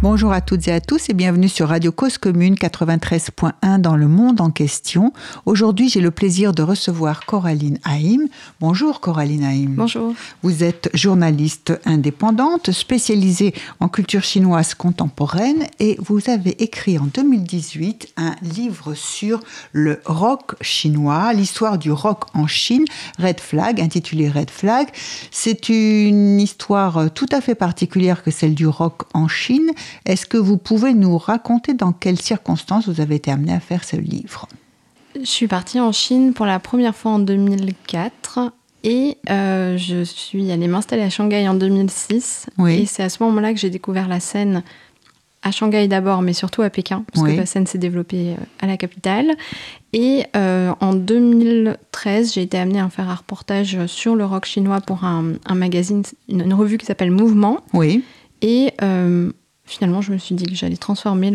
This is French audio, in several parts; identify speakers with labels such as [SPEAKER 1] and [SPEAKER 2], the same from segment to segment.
[SPEAKER 1] Bonjour à toutes et à tous et bienvenue sur Radio Cause Commune 93.1 dans le monde en question. Aujourd'hui, j'ai le plaisir de recevoir Coraline Haïm. Bonjour Coraline Haïm.
[SPEAKER 2] Bonjour.
[SPEAKER 1] Vous êtes journaliste indépendante, spécialisée en culture chinoise contemporaine et vous avez écrit en 2018 un livre sur le rock chinois, l'histoire du rock en Chine, Red Flag, intitulé Red Flag. C'est une histoire tout à fait particulière que celle du rock en Chine est-ce que vous pouvez nous raconter dans quelles circonstances vous avez été amené à faire ce livre?
[SPEAKER 2] Je suis partie en Chine pour la première fois en 2004 et euh, je suis allée m'installer à Shanghai en 2006. Et c'est à ce moment-là que j'ai découvert la scène à Shanghai d'abord, mais surtout à Pékin, parce que la scène s'est développée euh, à la capitale. Et euh, en 2013, j'ai été amenée à faire un reportage sur le rock chinois pour un, magazine, une, revue qui s'appelle Mouvement.
[SPEAKER 1] Oui.
[SPEAKER 2] Et finalement, je me suis dit que j'allais transformer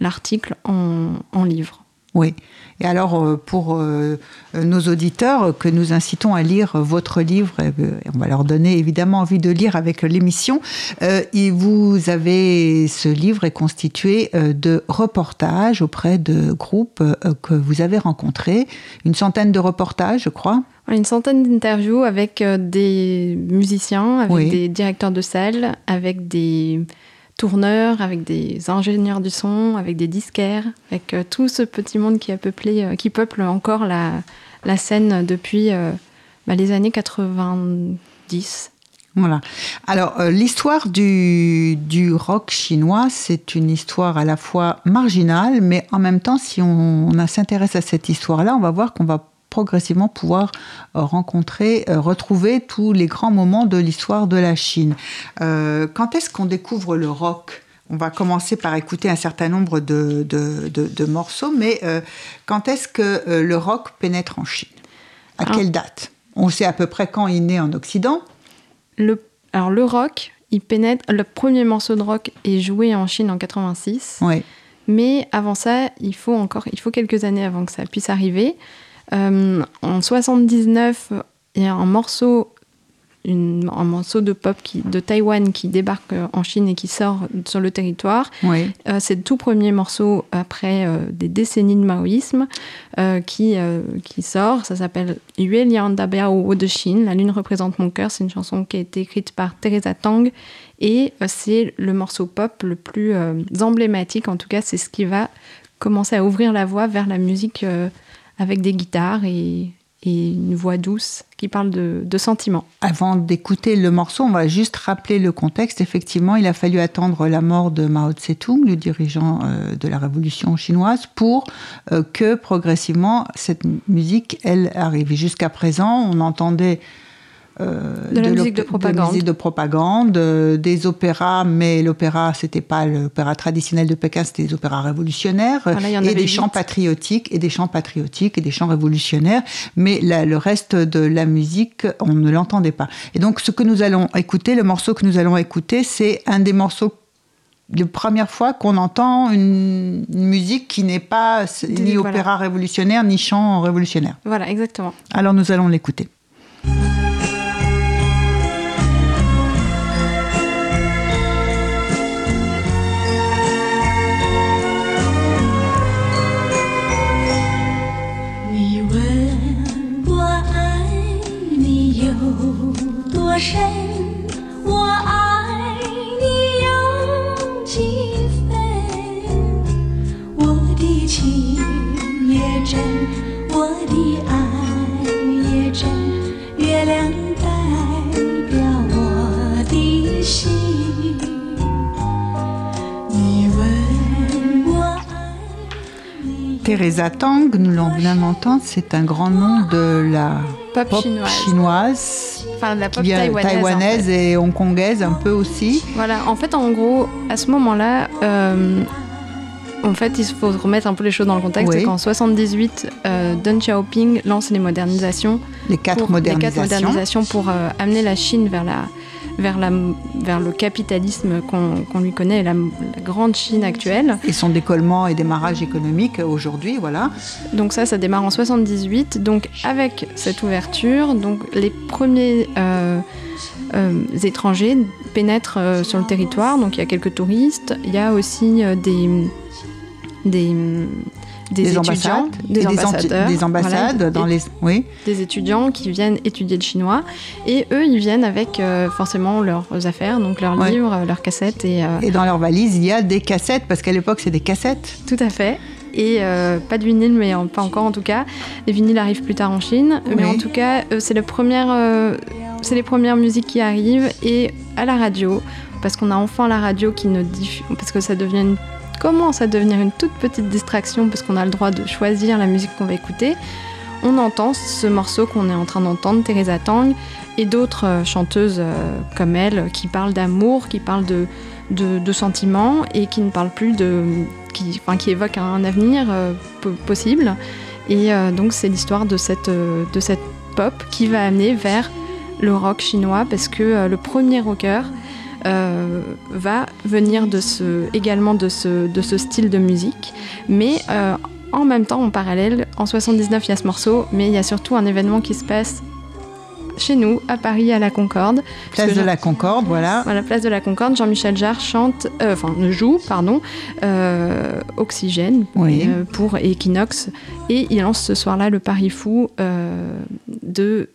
[SPEAKER 2] l'article en, livre.
[SPEAKER 1] Oui. Et alors, euh, pour euh, nos auditeurs que nous incitons à lire votre livre, et on va leur donner évidemment envie de lire avec l'émission, euh, vous avez, ce livre est constitué de reportages auprès de groupes que vous avez rencontrés, une centaine de reportages, je crois.
[SPEAKER 2] Une centaine d'interviews avec des musiciens, avec des directeurs de salle, avec des tourneurs, avec des ingénieurs du son, avec des disquaires, avec euh, tout ce petit monde qui a peuplé, euh, qui peuple encore la, scène depuis euh, bah, les années 90.
[SPEAKER 1] Voilà. Alors, l'histoire du, du, rock chinois, c'est une histoire à la fois marginale, mais en même temps, si on s'intéresse à cette histoire-là, on va voir qu'on va progressivement pouvoir euh, rencontrer, euh, retrouver tous les grands moments de l'histoire de la Chine. Euh, quand est-ce qu'on découvre le rock? On va commencer par écouter un certain nombre de, de, morceaux, mais quand est-ce que le rock pénètre en Chine? À quelle date? On sait à peu près quand il naît en Occident.
[SPEAKER 2] Le, alors le rock, il pénètre. Le premier morceau de rock est joué en Chine en 86.
[SPEAKER 1] Oui.
[SPEAKER 2] Mais avant ça, il faut encore, il faut quelques années avant que ça puisse arriver. Euh, en 79, il y a un morceau, un morceau de pop qui, de Taïwan qui débarque en Chine et qui sort sur le territoire.
[SPEAKER 1] Oui.
[SPEAKER 2] Euh, c'est le tout premier morceau après euh, des décennies de maoïsme qui, qui sort. Ça s'appelle Yue Lian Da Biao de Chine. La lune représente mon cœur. C'est une chanson qui a été écrite par Teresa Tang. Et c'est le morceau pop le plus emblématique. En tout cas, c'est ce qui va commencer à ouvrir la voie vers la musique avec des guitares et, une voix douce qui parle de, sentiments.
[SPEAKER 1] Avant d'écouter le morceau, on va juste rappeler le contexte. Effectivement, il a fallu attendre la mort de Mao Tse-tung, le dirigeant euh, de la révolution chinoise, pour euh, que progressivement cette musique, elle, arrive. Jusqu'à présent, on entendait
[SPEAKER 2] euh, de la musique de propagande,
[SPEAKER 1] musique de propagande euh, des opéras, mais l'opéra, c'était pas l'opéra traditionnel de Pékin, c'était des opéras révolutionnaires, et des chants patriotiques, et des chants patriotiques, et des chants révolutionnaires, mais le reste de la musique, on ne l'entendait pas. Et donc, ce que nous allons écouter, le morceau que nous allons écouter, c'est un des morceaux la première fois qu'on entend une, musique qui n'est pas ni opéra révolutionnaire, ni chant révolutionnaire.
[SPEAKER 2] Voilà, exactement.
[SPEAKER 1] Alors nous allons l'écouter. 深，我爱你有几分？我的情也真，我的爱也真，月亮代表我的心。你问我爱你。Teresa Tang, nous l'en venons d'entendre, c'est un grand nom de la
[SPEAKER 2] pop, pop chinoise. Enfin, la pop
[SPEAKER 1] taïwanaise, et hongkongaise un peu aussi.
[SPEAKER 2] Voilà, en fait, en gros, à ce moment-là, euh, en fait, il faut remettre un peu les choses dans le contexte. Oui. Qu'en 78, euh, Deng Xiaoping lance les modernisations.
[SPEAKER 1] Les quatre
[SPEAKER 2] pour,
[SPEAKER 1] modernisations.
[SPEAKER 2] Les quatre modernisations pour euh, amener la Chine vers la, vers, la, vers le capitalisme qu'on lui connaît, la, la, grande Chine actuelle.
[SPEAKER 1] Et son décollement et démarrage économique aujourd'hui, voilà.
[SPEAKER 2] Donc ça, ça démarre en 78. Donc avec cette ouverture, donc les premiers euh, euh, étrangers pénètrent euh, sur le territoire. Donc il y a quelques touristes. Il y a aussi des des des,
[SPEAKER 1] des
[SPEAKER 2] étudiants,
[SPEAKER 1] ambassades,
[SPEAKER 2] des, ambassadeurs,
[SPEAKER 1] des ambassades
[SPEAKER 2] voilà,
[SPEAKER 1] dans les oui.
[SPEAKER 2] des étudiants qui viennent étudier le chinois. Et eux ils viennent avec euh, forcément leurs affaires donc leurs
[SPEAKER 1] Ouais.
[SPEAKER 2] livres leurs cassettes et euh,
[SPEAKER 1] et dans leur valise il y a des cassettes parce qu'à l'époque c'est des cassettes.
[SPEAKER 2] Tout à fait. Et euh, pas de vinyle mais en- pas encore en tout cas. Les vinyles arrivent plus tard en Chine. Mais en tout cas euh, euh, c'est les premières musiques qui arrivent et à la radio. Parce qu'on a enfin la radio qui ne diffuse parce que ça devient une commence à devenir une toute petite distraction parce qu'on a le droit de choisir la musique qu'on va écouter on entend ce morceau qu'on est en train d'entendre, Teresa Tang, et d'autres euh, chanteuses euh, comme elle qui parlent d'amour, qui parlent de, de, sentiments et qui ne parlent plus de. qui, enfin, évoquent un avenir euh, po- possible. Et donc, c'est l'histoire de cette, de cette pop qui va amener vers le rock chinois parce que le premier rocker. Euh, va venir de ce, également de ce, de ce style de musique, mais euh, en même temps, en parallèle, en 79, il y a ce morceau, mais il y a surtout un événement qui se passe chez nous, à Paris, à la Concorde.
[SPEAKER 1] place de la Concorde voilà
[SPEAKER 2] À la place de la Concorde, Jean-Michel Jarre chante, euh, enfin joue, pardon, euh, Oxygène
[SPEAKER 1] Oui.
[SPEAKER 2] euh, pour Equinox, et il lance ce soir-là le pari fou de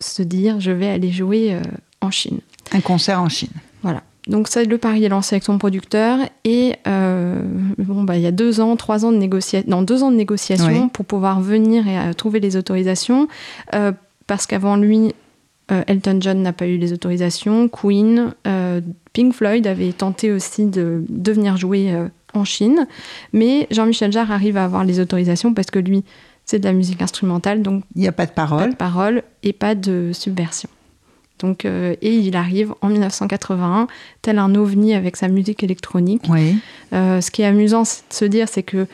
[SPEAKER 2] se dire je vais aller jouer en Chine.
[SPEAKER 1] un concert en Chine
[SPEAKER 2] Voilà. Donc ça, le pari est lancé avec son producteur et euh, bon bah il y a deux ans, trois ans de négociation, non deux ans de négociation
[SPEAKER 1] Oui.
[SPEAKER 2] pour pouvoir venir et euh, trouver les autorisations euh, parce qu'avant lui Elton John n'a pas eu les autorisations, Queen, Pink Floyd avait tenté aussi de, de venir jouer en Chine, mais Jean-Michel Jarre arrive à avoir les autorisations parce que lui c'est de la musique instrumentale donc
[SPEAKER 1] il n'y a pas de
[SPEAKER 2] pas
[SPEAKER 1] parole
[SPEAKER 2] de parole et pas de subversion. Donc, euh, et il arrive en 1981, tel un ovni avec sa musique électronique.
[SPEAKER 1] oui
[SPEAKER 2] Euh, ce qui est amusant c'est de se dire, c'est que,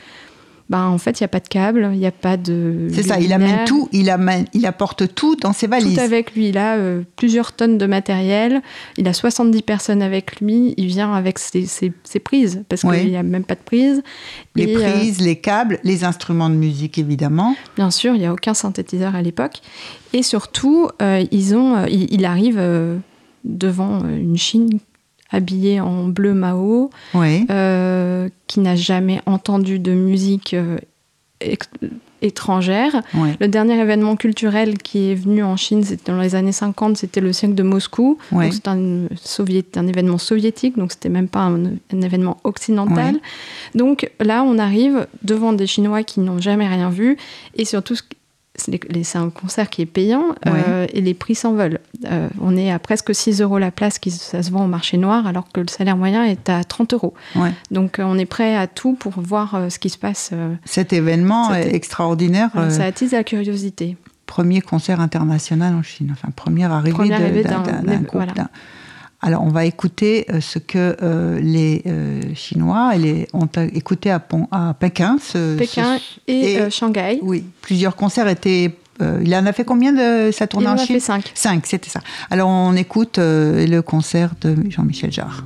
[SPEAKER 2] ben, en fait, il n'y a pas de câble, il n'y a pas de.
[SPEAKER 1] c'est ça il amène tout il amène il apporte tout dans ses valises
[SPEAKER 2] Tout avec lui. Il a euh, plusieurs tonnes de matériel. Il a 70 personnes avec lui. Il vient avec ses, ses- ses prises, parce
[SPEAKER 1] Oui.
[SPEAKER 2] qu'il n'y a même pas de prise.
[SPEAKER 1] les
[SPEAKER 2] Et, euh,
[SPEAKER 1] prises les câbles les instruments de musique évidemment
[SPEAKER 2] Bien sûr, il n'y a aucun synthétiseur à l'époque. Et surtout, euh, ils ont, il, il arrive devant une Chine habillée en bleu Mao,
[SPEAKER 1] oui
[SPEAKER 2] euh, qui n'a jamais entendu de musique euh, étrangère.
[SPEAKER 1] oui
[SPEAKER 2] Le dernier événement culturel qui est venu en Chine, c'était dans les années 50, c'était le siècle de Moscou.
[SPEAKER 1] Oui.
[SPEAKER 2] C'est un, un événement soviétique, donc c'était même pas un, un événement occidental.
[SPEAKER 1] Oui.
[SPEAKER 2] Donc là, on arrive devant des Chinois qui n'ont jamais rien vu, et surtout, c'est un concert qui est payant, euh, et les prix s'envolent. Euh, on est à presque 6 euros la place, qui ça se vend au marché noir, alors que le salaire moyen est à 30 euros.
[SPEAKER 1] Ouais.
[SPEAKER 2] Donc euh, on est prêt à tout pour voir euh, ce qui se passe.
[SPEAKER 1] cet événement est extraordinaire
[SPEAKER 2] Ça attise la curiosité.
[SPEAKER 1] premier concert international en Chine, enfin première arrivée d'un groupe.
[SPEAKER 2] voilà.
[SPEAKER 1] Alors on va écouter euh, ce que euh, les euh, Chinois les, ont écouté à, Pon- à Pékin. ce-
[SPEAKER 2] Pékin
[SPEAKER 1] ce-
[SPEAKER 2] et,
[SPEAKER 1] et-
[SPEAKER 2] euh, Shanghai.
[SPEAKER 1] oui, plusieurs concerts étaient. euh, il en a fait combien de
[SPEAKER 2] Il
[SPEAKER 1] tournée
[SPEAKER 2] en
[SPEAKER 1] en
[SPEAKER 2] a
[SPEAKER 1] Chine?
[SPEAKER 2] fait 5.
[SPEAKER 1] Cinq, c'était ça. Alors on écoute euh, le concert de Jean-Michel Jarre.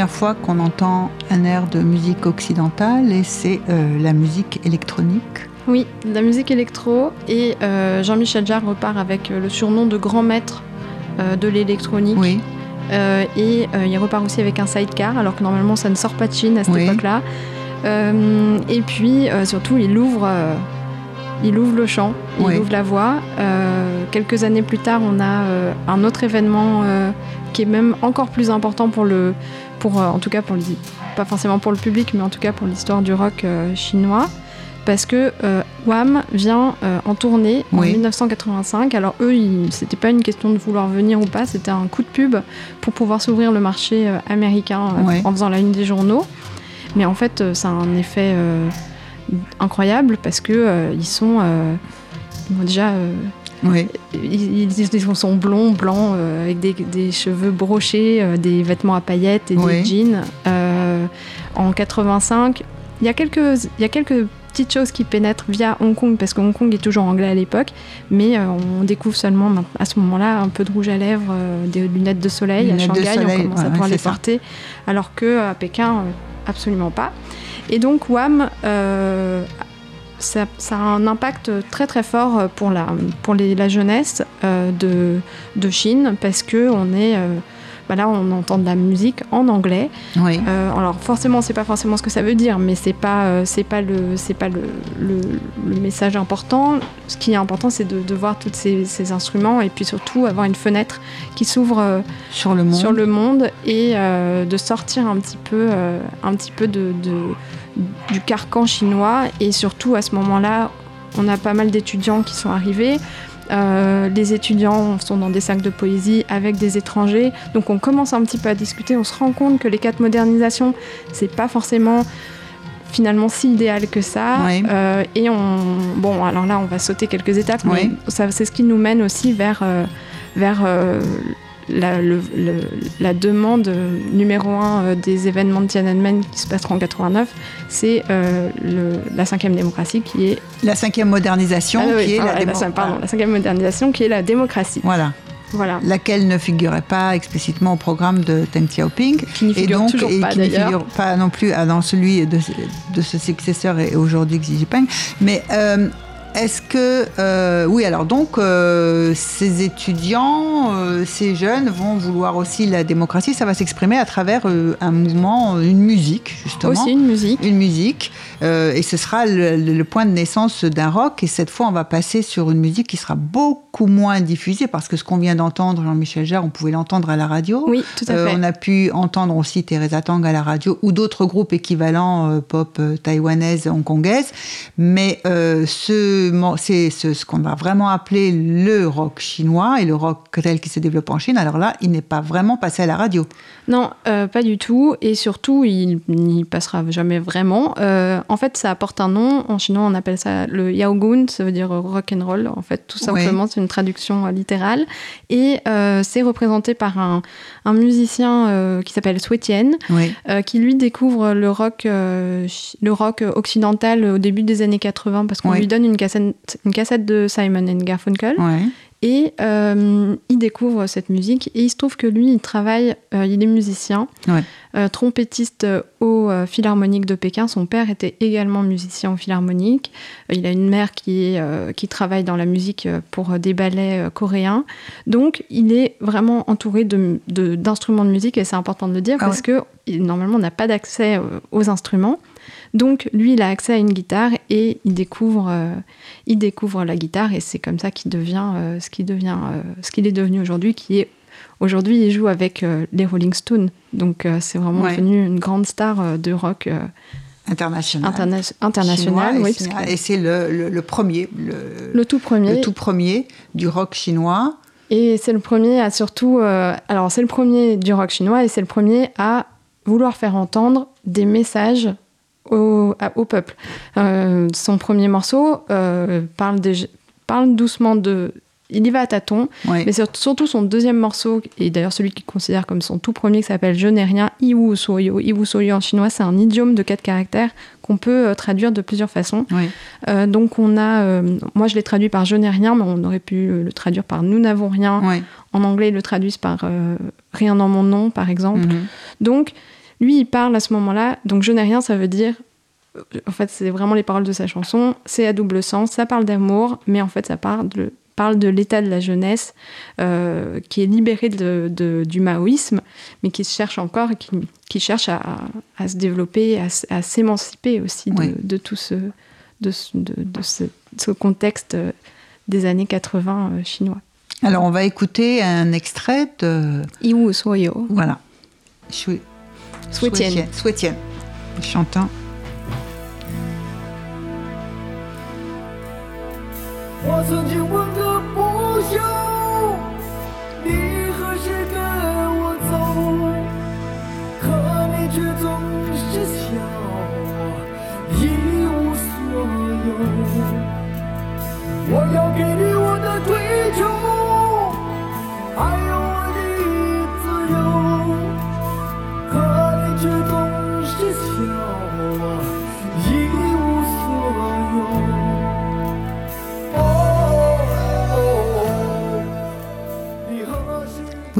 [SPEAKER 1] Première fois qu'on entend un air de musique occidentale et c'est euh, la musique électronique.
[SPEAKER 2] Oui, de la musique électro. Et euh, Jean-Michel Jarre repart avec euh, le surnom de grand maître euh, de l'électronique.
[SPEAKER 1] Oui,
[SPEAKER 2] Euh, et euh, il repart aussi avec un sidecar, alors que normalement ça ne sort pas de Chine à cette
[SPEAKER 1] Oui.
[SPEAKER 2] époque-là. Euh, et puis euh, surtout, il ouvre, euh, il ouvre le chant, il ouvre la voix. quelques années plus tard, on a un autre événement qui est même encore plus important pour le, pour, en tout cas pour le, pas forcément pour le public, mais en tout cas pour l'histoire du rock chinois parce que euh, Wham vient euh, en tournée en 1985. Alors eux, c'était pas une question de vouloir venir ou pas, c'était un coup de pub pour pouvoir s'ouvrir le marché euh, américain en faisant la une des journaux. Mais en fait, ça a un effet incroyable parce que ils sont déjà Ils, sont blonds, blancs, avec des, cheveux brochés, des vêtements à paillettes et des jeans. en 85, il y a quelques, il y a quelques petite chose qui pénètre via Hong Kong, parce que Hong Kong est toujours anglais à l'époque, mais euh, on découvre seulement à ce moment-là un peu de rouge à lèvres, euh, des lunettes de soleil. à Shanghai, on commence à pouvoir les porter, alors qu'à Pékin, euh, absolument pas. Et donc WAM, ça, ça, a un impact très très fort pour la, pour les, la jeunesse de, de Chine, parce que on est bah là on entend de la musique en anglais. Euh, alors forcément c'est pas forcément ce que ça veut dire, mais c'est pas euh, c'est pas le c'est pas le, le, message important. Ce qui est important c'est de, voir tous ces, ces, instruments et puis surtout avoir une fenêtre qui s'ouvre euh,
[SPEAKER 1] sur le monde
[SPEAKER 2] sur le monde et de sortir un petit peu un petit peu de, du carcan chinois et surtout à ce moment-là on a pas mal d'étudiants qui sont arrivés. Euh, les étudiants sont dans des sacs de poésie avec des étrangers. Donc on commence un petit peu à discuter. On se rend compte que les quatre modernisations, c'est pas forcément finalement si idéal que ça. Euh, et on, bon, alors là, on va sauter quelques étapes, mais c'est ce qui nous mène aussi vers, euh, vers la, demande numéro un euh, des événements de Tiananmen qui se passeront en 89, c'est euh, la cinquième démocratie qui est...
[SPEAKER 1] La cinquième modernisation
[SPEAKER 2] ah qui est la, la cinquième modernisation qui est la démocratie.
[SPEAKER 1] Voilà. Voilà. laquelle ne figurait pas explicitement au programme de Deng Xiaoping.
[SPEAKER 2] Qui n'y figure et donc, toujours pas, qui ne figure
[SPEAKER 1] pas non plus ah, dans celui de, de ce successeur et aujourd'hui Xi Jinping. Mais euh, est-ce que, euh, oui, alors donc, euh, ces étudiants, euh, ces jeunes vont vouloir aussi la démocratie. Ça va s'exprimer à travers un mouvement, une musique, justement.
[SPEAKER 2] Aussi une musique.
[SPEAKER 1] Une musique. et ce sera le, point de naissance d'un rock. Et cette fois, on va passer sur une musique qui sera beaucoup moins diffusée parce que ce qu'on vient d'entendre, Jean-Michel Jarre, on pouvait l'entendre à la radio.
[SPEAKER 2] Oui, tout à fait.
[SPEAKER 1] on a pu entendre aussi Teresa Tang à la radio ou d'autres groupes équivalents pop taïwanaise, hongkongaise. Mais ce c'est ce, qu'on va vraiment appeler le rock chinois et le rock tel qui se développe en Chine. Alors là, il n'est pas vraiment passé à la radio.
[SPEAKER 2] Non, euh, pas du tout. Et surtout, il n'y passera jamais vraiment. Euh, en fait, ça apporte un nom. En chinois, on appelle ça le yaogun, ça veut dire rock and roll. En fait, tout simplement, c'est une traduction euh, littérale. Et c'est représenté par un, musicien qui s'appelle Suetian, qui lui découvre le rock, le rock occidental au début des années 80 parce qu'on lui donne une cassette, une cassette de Simon and Garfunkel. Et euh, il découvre cette musique et il se trouve que lui, il travaille, euh, il est musicien, euh, trompettiste au Philharmonique de Pékin. Son père était également musicien au Philharmonique. il a une mère qui, qui travaille dans la musique pour des ballets coréens. Donc, il est vraiment entouré d'instruments de, de, musique et c'est important de le dire ah parce que normalement, on n'a pas d'accès aux instruments. Donc lui, il a accès à une guitare et il découvre, euh, il découvre la guitare et c'est comme ça qu'il devient euh, ce qu'il devient, euh, ce qu'il est devenu aujourd'hui, qui est aujourd'hui il joue avec les Rolling Stones. Donc c'est vraiment devenu une grande star de rock.
[SPEAKER 1] International.
[SPEAKER 2] international, oui.
[SPEAKER 1] Et c'est le, premier,
[SPEAKER 2] le, tout premier.
[SPEAKER 1] Le tout premier du rock chinois.
[SPEAKER 2] Et c'est le premier à surtout. alors, c'est le premier du rock chinois et c'est le premier à vouloir faire entendre des messages au, au peuple. Euh, son premier morceau euh, parle, parle doucement de... Il y va à tâtons, mais surtout son deuxième morceau, et d'ailleurs celui qu'il considère comme son tout premier, qui s'appelle Je n'ai rien, Iwu Soyo. Iwu Soyo en chinois, c'est un idiome de quatre caractères qu'on peut euh, traduire de plusieurs façons. donc on a, moi je l'ai traduit par Je n'ai rien, mais on aurait pu le traduire par Nous n'avons rien. En anglais, ils le traduisent par Rien dans mon nom, par exemple. Mhm. Donc lui, il parle à ce moment-là, donc je n'ai rien, ça veut dire, en fait, c'est vraiment les paroles de sa chanson, c'est à double sens, ça parle d'amour, mais en fait, ça parle de, parle de l'état de la jeunesse euh, qui est libérée de, du maoïsme, mais qui se cherche encore, qui, qui cherche à, à, se développer, à, à s'émanciper aussi de, de, tout ce, de, ce contexte des années 80 chinois.
[SPEAKER 1] Alors, on va écouter un extrait de.
[SPEAKER 2] Iwu Soyo.
[SPEAKER 1] Voilà.
[SPEAKER 2] Souhaitienne.
[SPEAKER 1] Souhaitienne. Chantant.
[SPEAKER 3] 我曾经问个不休，你何时跟我走？可你却总是笑我一无所有。我要给你我的追求，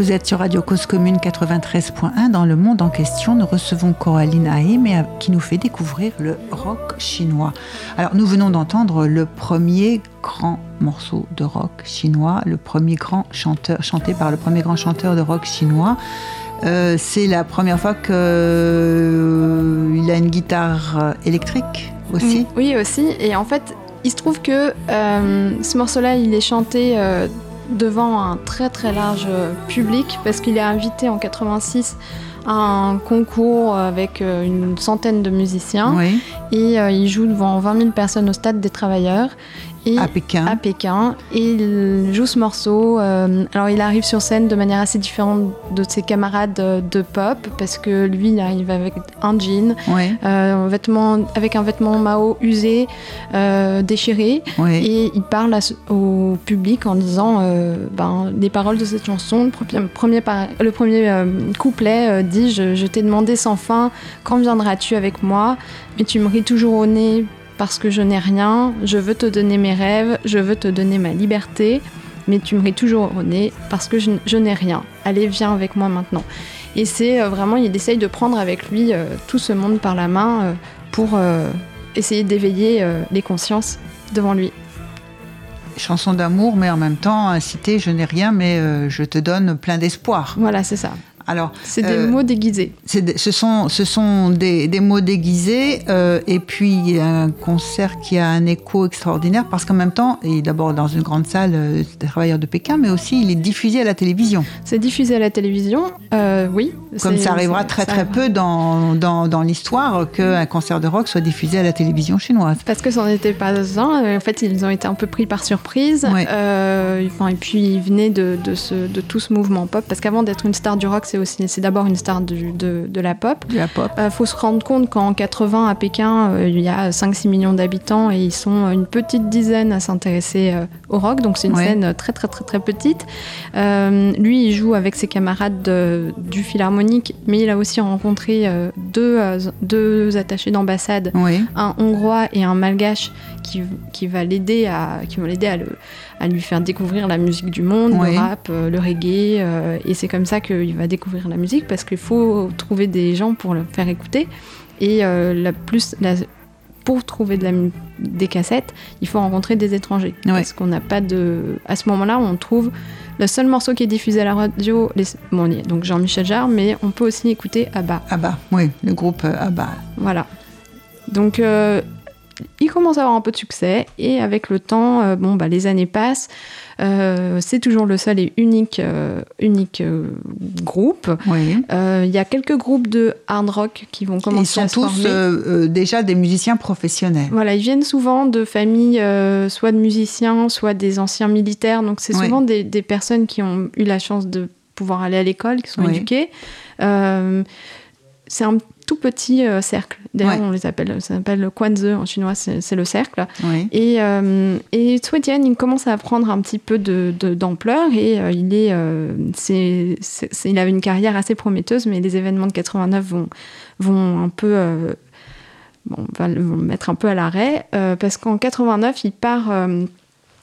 [SPEAKER 1] Vous êtes sur Radio Cause Commune 93.1. Dans le monde en question, nous recevons Coraline Haïm qui nous fait découvrir le rock chinois. Alors, nous venons d'entendre le premier grand morceau de rock chinois, le premier grand chanteur, chanté par le premier grand chanteur de rock chinois. Euh, c'est la première fois qu'il euh, a une guitare électrique aussi.
[SPEAKER 2] Oui, aussi. Et en fait, il se trouve que euh, ce morceau-là, il est chanté euh, devant un très très large public parce qu'il est invité en 86 à un concours avec euh, une centaine de musiciens
[SPEAKER 1] Oui,
[SPEAKER 2] et euh, il joue devant 20 000 personnes au stade des travailleurs. Et
[SPEAKER 1] à Pékin.
[SPEAKER 2] à Pékin et il joue ce morceau. euh, alors il arrive sur scène de manière assez différente de ses camarades de pop parce que lui il arrive avec un jean, euh, un vêtement, avec un vêtement Mao usé, euh, déchiré et il parle à au public en disant ben, les paroles de cette chanson. Le premier, le premier couplet dit je, je t'ai demandé sans fin quand viendras-tu avec moi, mais tu me ris toujours au nez parce que je n'ai rien. Je veux te donner mes rêves, je veux te donner ma liberté, mais tu me ris toujours au nez parce que je, n'ai rien. Allez, viens avec moi maintenant. Et c'est euh, vraiment, il essaye de prendre avec lui euh, tout ce monde par la main euh, pour euh, essayer d'éveiller les consciences devant lui.
[SPEAKER 1] Chanson d'amour, mais en même temps, incité, je n'ai rien, mais je te donne plein d'espoir.
[SPEAKER 2] Voilà, c'est ça.
[SPEAKER 1] Alors,
[SPEAKER 2] C'est des
[SPEAKER 1] Euh,
[SPEAKER 2] mots déguisés.
[SPEAKER 1] ce sont, ce sont des, des mots déguisés, euh, et puis il y a un concert qui a un écho extraordinaire, parce qu'en même temps, et d'abord dans une grande salle euh, des travailleurs de Pékin, mais aussi il est diffusé à la télévision.
[SPEAKER 2] C'est diffusé à la télévision, euh, oui.
[SPEAKER 1] Comme ça arrivera très
[SPEAKER 2] ça
[SPEAKER 1] très
[SPEAKER 2] arrivera.
[SPEAKER 1] peu dans, dans, dans l'histoire qu'un concert de rock soit diffusé à la télévision chinoise.
[SPEAKER 2] Parce que c'en était pas un. En fait, ils ont été un peu pris par surprise.
[SPEAKER 1] Ouais.
[SPEAKER 2] Et puis, ils venaient de, de, ce, de tout ce mouvement pop. Parce qu'avant d'être une star du rock, c'est aussi, c'est d'abord une star du- de, de la pop. Il faut se rendre compte qu'en 80 à Pékin, euh, il y a 5-6 millions d'habitants et ils sont une petite dizaine à s'intéresser euh, au rock. Donc c'est une
[SPEAKER 1] Ouais.
[SPEAKER 2] scène très très très très petite. Euh, lui, il joue avec ses camarades de- du Philharmonique, mais il a aussi rencontré euh, deux, euh, deux attachés d'ambassade un hongrois et un malgache qui, qui va l'aider à qui vont l'aider à, le- à lui faire découvrir la musique du monde, le rap, euh, le reggae euh, et c'est comme ça qu'il va découvrir la musique parce qu'il faut trouver des gens pour le faire écouter et euh, la plus la- pour trouver de la des cassettes, il faut rencontrer des étrangers parce qu'on n'a pas de à ce moment-là, on trouve le seul morceau qui est diffusé à la radio, les, bon, y donc Jean-Michel Jarre, mais on peut aussi écouter ABBA.
[SPEAKER 1] Abba, oui, le groupe euh, Abba.
[SPEAKER 2] Voilà. Donc, euh, il commence à avoir un peu de succès et avec le temps, euh, bon, bah, les années passent. Euh, c'est toujours le seul et unique, euh, unique groupe.
[SPEAKER 1] Oui.
[SPEAKER 2] Il y a quelques groupes de hard rock qui vont commencer
[SPEAKER 1] Ils sont
[SPEAKER 2] à se
[SPEAKER 1] tous
[SPEAKER 2] former.
[SPEAKER 1] euh, euh, déjà des musiciens professionnels.
[SPEAKER 2] Voilà, ils viennent souvent de familles, soit de musiciens, soit des anciens militaires. Donc, c'est souvent des, des personnes qui ont eu la chance de pouvoir aller à l'école, qui sont
[SPEAKER 1] Ouais.
[SPEAKER 2] éduquées. C'est un tout petit euh, cercle. D'ailleurs,
[SPEAKER 1] Ouais.
[SPEAKER 2] on les appelle, ça s'appelle le Kwanze en chinois, c'est le cercle. Et, euh, et Suetian, il commence à prendre un petit peu de- de- d'ampleur et euh, il, est, euh, c'est- il avait une carrière assez prometteuse, mais les événements de 89 vont, vont un peu. euh, bon, va vont le mettre un peu à l'arrêt parce qu'en 89, il part.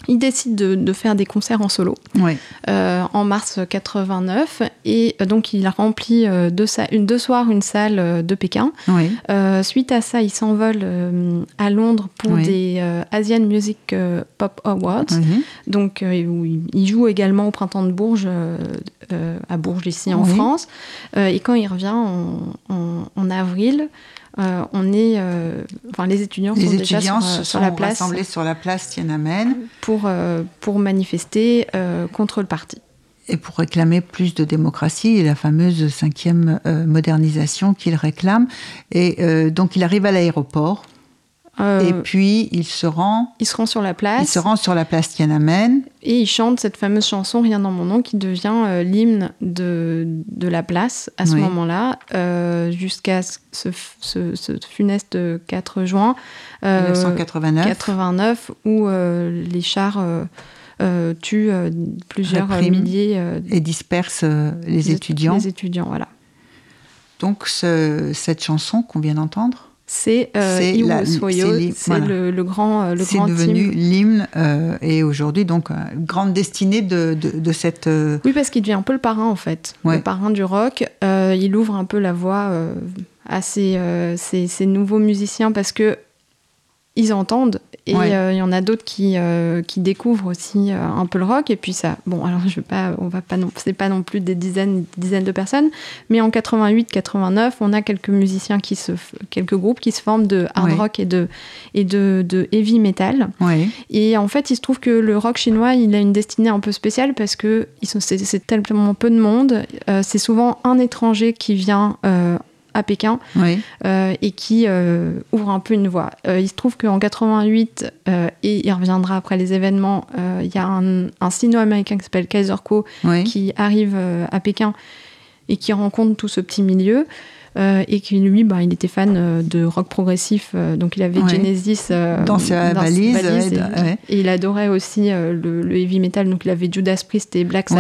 [SPEAKER 2] Il décide de, de faire des concerts en solo
[SPEAKER 1] Oui.
[SPEAKER 2] euh, en mars 89 et euh, donc il a rempli euh, deux, une, deux soirs une salle de Pékin.
[SPEAKER 1] Oui.
[SPEAKER 2] Euh, suite à ça, il s'envole euh, à Londres pour
[SPEAKER 1] Oui.
[SPEAKER 2] des Asian Music Pop Awards. Donc, où il, joue également au Printemps de Bourges, à Bourges, ici en. France. Et quand il revient en, en- en avril, euh, on est, euh, enfin les étudiants
[SPEAKER 1] Les
[SPEAKER 2] sont déjà
[SPEAKER 1] étudiants
[SPEAKER 2] sur,
[SPEAKER 1] se
[SPEAKER 2] euh, sur
[SPEAKER 1] sont
[SPEAKER 2] la place
[SPEAKER 1] rassemblés sur la place Tiananmen
[SPEAKER 2] pour euh, pour manifester euh, contre le parti.
[SPEAKER 1] et pour réclamer plus de démocratie et la fameuse cinquième euh, modernisation qu'il réclame. Et euh, donc il arrive à l'aéroport
[SPEAKER 2] Euh,
[SPEAKER 1] et puis il se rend,
[SPEAKER 2] ils se rendent sur la place
[SPEAKER 1] il se rend sur la place Tiananmen.
[SPEAKER 2] et ils chantent cette fameuse chanson Rien dans mon nom qui devient euh, l'hymne de, de la place à ce
[SPEAKER 1] Oui.
[SPEAKER 2] moment-là euh, jusqu'à ce, ce, ce- funeste 4 juin euh,
[SPEAKER 1] 1989.
[SPEAKER 2] 89 où les chars tuent plusieurs milliers
[SPEAKER 1] et disperse euh, les étudiants.
[SPEAKER 2] les étudiants voilà.
[SPEAKER 1] Donc ce- cette chanson qu'on vient d'entendre,
[SPEAKER 2] C'est euh,
[SPEAKER 1] C'est
[SPEAKER 2] le, le grand, euh, le
[SPEAKER 1] c'est devenu
[SPEAKER 2] hymne.
[SPEAKER 1] l'hymne euh, et aujourd'hui donc euh, grande destinée de, de, de cette euh,
[SPEAKER 2] Oui, parce qu'il devient un peu le parrain en fait,
[SPEAKER 1] Ouais.
[SPEAKER 2] le parrain du rock. Il ouvre un peu la voie à ces, ces- ces nouveaux musiciens parce que ils entendent et euh, il
[SPEAKER 1] Ouais.
[SPEAKER 2] y en a d'autres qui, euh, qui découvrent aussi euh, un peu le rock et puis ça bon alors je vais pas on va pas non c'est pas non plus des dizaines dizaines de personnes mais en 88 89 on a quelques musiciens qui se quelques groupes qui se forment de hard
[SPEAKER 1] Ouais.
[SPEAKER 2] rock et de et de, de heavy metal
[SPEAKER 1] ouais,
[SPEAKER 2] et en fait, il se trouve que le rock chinois, il a une destinée un peu spéciale parce que ils sont- c'est tellement peu de monde. C'est souvent un étranger qui vient à Pékin euh, et qui euh, ouvre un peu une voie. Euh, il se trouve qu'en 88, euh, et il reviendra après les événements, il y a un, un sino-américain qui s'appelle Kaiser
[SPEAKER 1] ouais.
[SPEAKER 2] qui arrive à Pékin et qui rencontre tout ce petit milieu. euh, et qui lui, bah, il était fan euh, de rock progressif, euh, donc il avait
[SPEAKER 1] Ouais.
[SPEAKER 2] Genesis
[SPEAKER 1] Dans sa valise,
[SPEAKER 2] et,
[SPEAKER 1] ouais, ouais.
[SPEAKER 2] et il adorait aussi le, le heavy metal, donc il avait Judas Priest et Black
[SPEAKER 1] Ouais.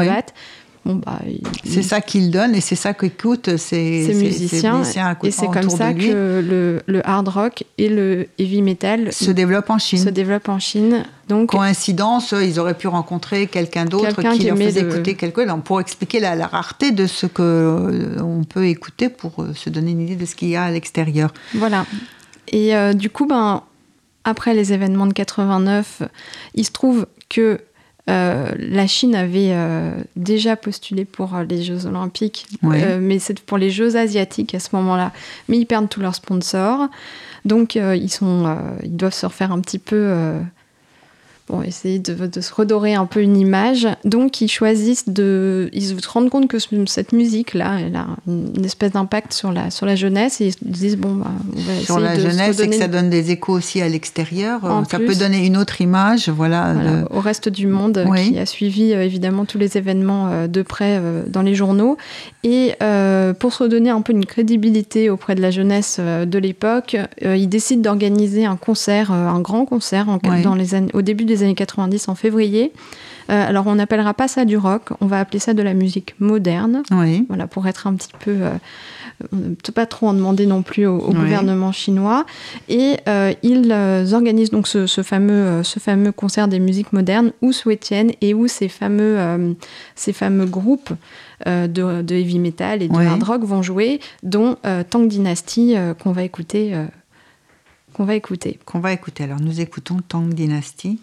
[SPEAKER 2] Bon, bah,
[SPEAKER 1] C'est ça qu'il donne et c'est ça qu'écoutent ces,
[SPEAKER 2] musiciens.
[SPEAKER 1] ces musiciens
[SPEAKER 2] et c'est comme ça que le, le hard rock et le heavy metal
[SPEAKER 1] se développent en Chine.
[SPEAKER 2] se développent en Chine. Donc,
[SPEAKER 1] Coïncidence, ils auraient pu rencontrer quelqu'un d'autre qui,
[SPEAKER 2] qui
[SPEAKER 1] leur faisait écouter quelque chose pour expliquer la, la rareté de ce que euh, on peut écouter pour euh, se donner une idée de ce qu'il y a à l'extérieur.
[SPEAKER 2] Voilà. Et euh, du coup, ben, après les événements de 89, il se trouve que euh, la Chine avait euh, déjà postulé pour euh, les Jeux Olympiques,
[SPEAKER 1] Ouais.
[SPEAKER 2] euh, mais c'est pour les Jeux asiatiques à ce moment-là. Mais ils perdent tous leurs sponsors, donc euh, ils sont, euh, ils doivent se refaire un petit peu. Bon, essayer de, de se redorer un peu une image. Donc, ils choisissent de. Ils se rendent compte que ce- cette musique-là, elle a une espèce d'impact sur la, sur la jeunesse et ils se disent bon, bah, on va
[SPEAKER 1] Sur
[SPEAKER 2] essayer
[SPEAKER 1] la
[SPEAKER 2] de se
[SPEAKER 1] jeunesse, et que ça donne des échos aussi à l'extérieur. Euh, Ça
[SPEAKER 2] plus.
[SPEAKER 1] peut donner une autre image, voilà.
[SPEAKER 2] voilà,
[SPEAKER 1] de-
[SPEAKER 2] au reste du monde
[SPEAKER 1] Oui.
[SPEAKER 2] qui a suivi euh, évidemment tous les événements euh, de près dans les journaux. Et euh, pour se redonner un peu une crédibilité auprès de la jeunesse de l'époque, ils décident d'organiser un concert, un grand concert en- dans les au début des années 90 en février. Euh, alors on n'appellera pas ça du rock, on va appeler ça de la musique moderne.
[SPEAKER 1] Oui,
[SPEAKER 2] Voilà, pour être un petit peu. euh, on ne peut pas trop en demander non plus au, gouvernement chinois. Et euh, ils organisent donc ce, ce fameux, ce fameux concert des musiques modernes où Sui Tien et où ces fameux, ces fameux groupes de, de heavy metal et de hard rock vont jouer, dont Tang Dynasty qu'on va écouter. Qu'on va écouter.
[SPEAKER 1] qu'on va écouter. Alors nous écoutons Tang Dynasty.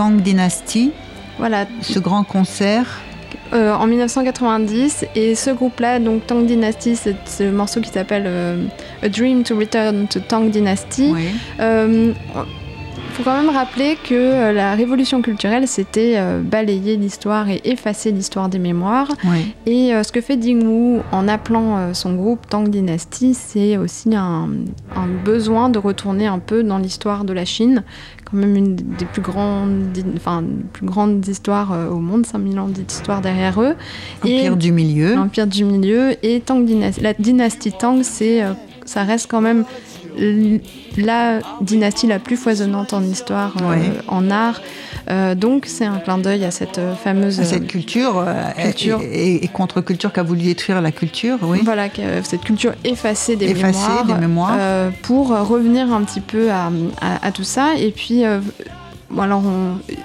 [SPEAKER 1] Tang Dynasty,
[SPEAKER 2] Voilà,
[SPEAKER 1] ce grand concert.
[SPEAKER 2] euh, en 1990. Et ce groupe-là, donc Tang Dynasty, c'est ce morceau qui s'appelle euh, A Dream to Return to Tang Dynasty.
[SPEAKER 1] Oui.
[SPEAKER 2] Euh, faut quand même rappeler que euh, la révolution culturelle, c'était euh, balayer l'histoire et effacer l'histoire des mémoires.
[SPEAKER 1] Oui.
[SPEAKER 2] Et euh, ce que fait Ding Wu en appelant euh, son groupe Tang Dynasty, c'est aussi un, un besoin de retourner un peu dans l'histoire de la Chine, quand même une des plus grandes, enfin, plus grandes histoires au monde, 5000 ans d'histoire derrière eux.
[SPEAKER 1] Empire
[SPEAKER 2] Et-
[SPEAKER 1] du milieu.
[SPEAKER 2] l'Empire du Milieu et Tang Dynasty. La dynastie Tang, c'est, ça reste quand même la dynastie la plus foisonnante en histoire, euh, en art. Euh, donc c'est un clin d'œil à cette euh, fameuse.
[SPEAKER 1] Cette culture,
[SPEAKER 2] culture.
[SPEAKER 1] Et, contre-culture qui a voulu détruire la culture, oui.
[SPEAKER 2] Voilà, cette culture effacée des
[SPEAKER 1] Effacée
[SPEAKER 2] mémoires,
[SPEAKER 1] des mémoires.
[SPEAKER 2] pour revenir un petit peu à, à- à tout ça. Et puis, bon, alors,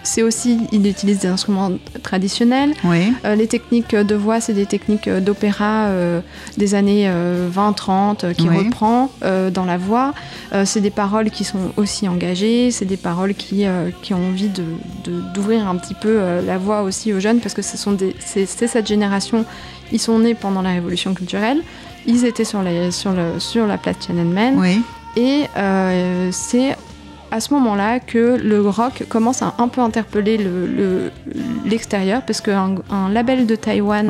[SPEAKER 2] c'est aussi, il utilise des instruments traditionnels.
[SPEAKER 1] Oui.
[SPEAKER 2] Euh, les techniques de voix, c'est des techniques euh, d'opéra euh, des années 20-30 euh, qui
[SPEAKER 1] Oui.
[SPEAKER 2] reprend dans la voix. C'est des paroles qui sont aussi engagées, c'est des paroles qui, qui ont envie de- de- d'ouvrir un petit peu la voix aussi aux jeunes parce que ce sont des, c'est, cette génération, ils sont nés pendant la révolution culturelle, ils étaient sur, les, sur, le, sur la place Tiananmen
[SPEAKER 1] Oui.
[SPEAKER 2] et c'est à ce moment-là que le rock commence à un peu interpeller le- le- l'extérieur parce qu'un un label de Taïwan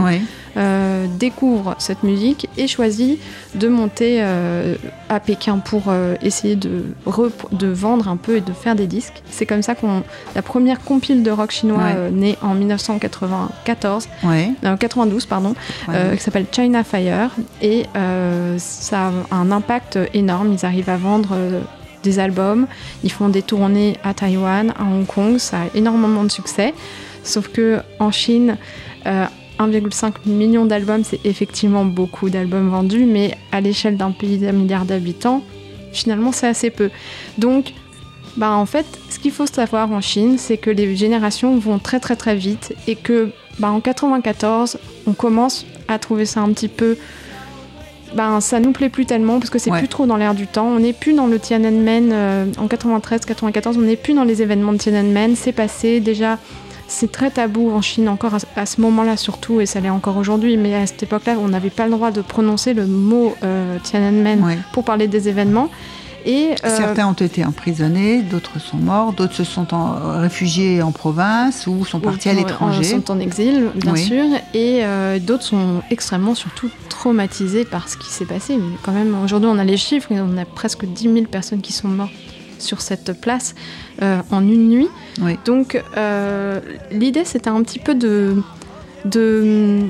[SPEAKER 2] euh, découvre cette musique et choisit de monter euh, à Pékin pour euh, essayer de, vendre un peu et de faire des disques. C'est comme ça qu'on la première compile de rock chinois
[SPEAKER 1] Ouais.
[SPEAKER 2] née en 1994,
[SPEAKER 1] Oui.
[SPEAKER 2] non, 92 pardon, qui s'appelle China Fire et ça a un impact énorme. Ils arrivent à vendre des albums, ils font des tournées à Taïwan, à Hong Kong, ça a énormément de succès. Sauf que en Chine, euh, 1,5 million d'albums, c'est effectivement beaucoup d'albums vendus, mais à l'échelle d'un pays d'un milliard d'habitants, finalement c'est assez peu. Donc, bah en fait, ce qu'il faut savoir en Chine, c'est que les générations vont très très très vite et que bah, en 94, on commence à trouver ça un petit peu. Ben, ça nous plaît plus tellement parce que c'est
[SPEAKER 1] Ouais.
[SPEAKER 2] plus trop dans l'air du temps. On n'est plus dans le Tiananmen euh, en 93-94, on n'est plus dans les événements de Tiananmen. C'est passé déjà. C'est très tabou en Chine encore à, à ce moment-là surtout et ça l'est encore aujourd'hui. Mais à cette époque-là, on n'avait pas le droit de prononcer le mot euh, Tiananmen pour parler des événements. Et euh,
[SPEAKER 1] Certains ont été emprisonnés, d'autres sont morts, d'autres se sont en- réfugiés en province ou sont partis à l'étranger.
[SPEAKER 2] sont en exil, bien
[SPEAKER 1] Oui.
[SPEAKER 2] sûr, et euh, d'autres sont extrêmement, surtout, traumatisés par ce qui s'est passé. Mais quand même, aujourd'hui, on a les chiffres, on a presque 10 000 personnes qui sont mortes sur cette place euh, en une nuit.
[SPEAKER 1] Oui.
[SPEAKER 2] Donc, euh, l'idée, c'était un petit peu de, de,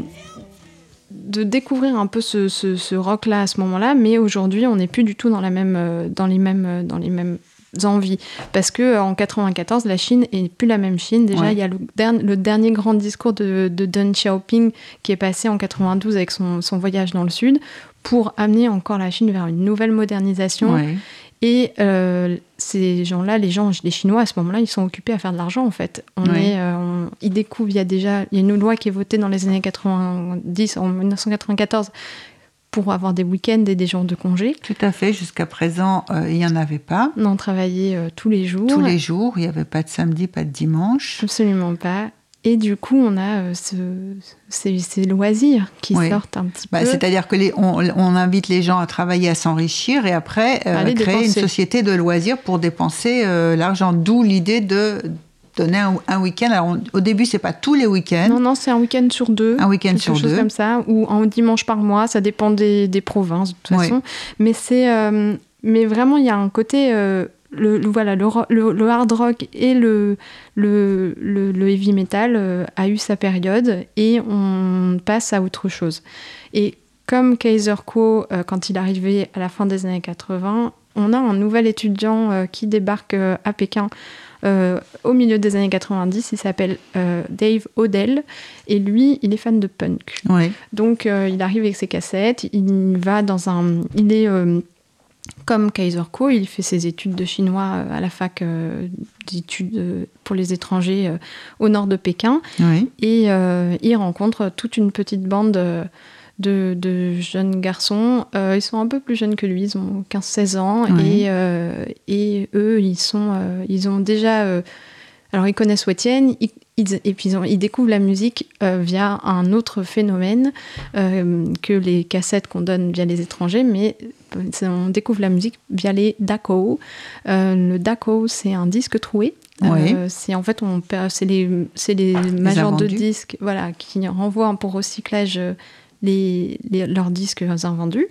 [SPEAKER 2] de découvrir un peu ce, ce- ce rock-là à ce moment-là, mais aujourd'hui, on n'est plus du tout dans, la même, euh, dans, les mêmes, euh, dans les mêmes envies. Parce que euh, en 94, la Chine est plus la même Chine. Déjà,
[SPEAKER 1] Ouais.
[SPEAKER 2] il y a le, der- le dernier grand discours de, de Deng Xiaoping qui est passé en 92 avec son, son voyage dans le sud pour amener encore la Chine vers une nouvelle modernisation. Et euh, ces gens-là, les gens, les Chinois à ce moment-là, ils sont occupés à faire de l'argent en fait. On
[SPEAKER 1] Oui.
[SPEAKER 2] est, euh, on- ils découvrent, il y a déjà, il y a une loi qui est votée dans les années 90, en 1994, pour avoir des week-ends et des jours de congé.
[SPEAKER 1] Tout à fait. Jusqu'à présent, euh, il n'y en avait pas.
[SPEAKER 2] On travaillait tous les jours.
[SPEAKER 1] Tous les jours, il n'y avait pas de samedi, pas de dimanche.
[SPEAKER 2] Absolument pas. Et du coup, on a euh, ce, ces, ces loisirs qui
[SPEAKER 1] Oui.
[SPEAKER 2] sortent un petit
[SPEAKER 1] Bah,
[SPEAKER 2] peu.
[SPEAKER 1] C'est-à-dire que les, on, on invite les gens à travailler, à s'enrichir et après euh, créer
[SPEAKER 2] dépenser.
[SPEAKER 1] une société de loisirs pour dépenser euh, l'argent. D'où l'idée de donner un, un week-end. Alors, au début, c'est pas tous les week-ends.
[SPEAKER 2] Non, non, c'est un week-end sur deux.
[SPEAKER 1] Un week-end
[SPEAKER 2] quelque
[SPEAKER 1] sur
[SPEAKER 2] chose
[SPEAKER 1] deux.
[SPEAKER 2] comme ça, ou un dimanche par mois, ça dépend des, des provinces de toute
[SPEAKER 1] Oui.
[SPEAKER 2] façon. Mais c'est, euh, mais vraiment, il y a un côté, euh, le, le- voilà, le, ro- le- le hard rock et le, heavy metal euh, a eu sa période et on passe à autre chose. Et comme Kaiser Kuo, euh, quand il arrivait à la fin des années 80, on a un nouvel étudiant euh, qui débarque à Pékin euh, au milieu des années 90. Il s'appelle euh, Dave Odell et lui, il est fan de punk. Donc euh, il arrive avec ses cassettes, il va dans un... Il est comme Kaiser Kuo, il fait ses études de chinois euh, à la fac euh, d'études euh, pour les étrangers au nord de Pékin
[SPEAKER 1] Oui.
[SPEAKER 2] et euh, il rencontre toute une petite bande de, de jeunes garçons. Euh, ils sont un peu plus jeunes que lui, ils ont 15-16 ans
[SPEAKER 1] Oui.
[SPEAKER 2] et, euh, et eux, ils, sont, ils ont déjà... Alors ils connaissent Wetienne, ils- ils- et puis ils, ont- ils découvrent la musique euh, via un autre phénomène euh, que les cassettes qu'on donne via les étrangers, mais euh, on découvre la musique via les DACO. Le DACO, c'est un disque troué.
[SPEAKER 1] Oui.
[SPEAKER 2] C'est en fait on c'est les les majors de disques voilà qui renvoient pour recyclage les, les- leurs disques invendus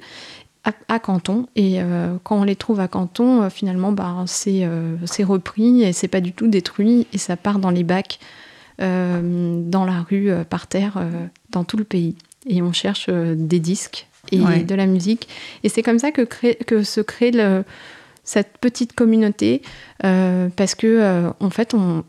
[SPEAKER 2] à, à Canton. Et euh, quand on les trouve à Canton euh, finalement bah, c'est euh, c'est repris et c'est pas du tout détruit. Et ça part dans les bacs dans la rue par terre dans tout le pays. Et on cherche des disques et
[SPEAKER 1] Ouais.
[SPEAKER 2] de la musique. Et c'est comme ça que, crée- que se crée le- cette petite communauté euh, parce que euh, en fait on,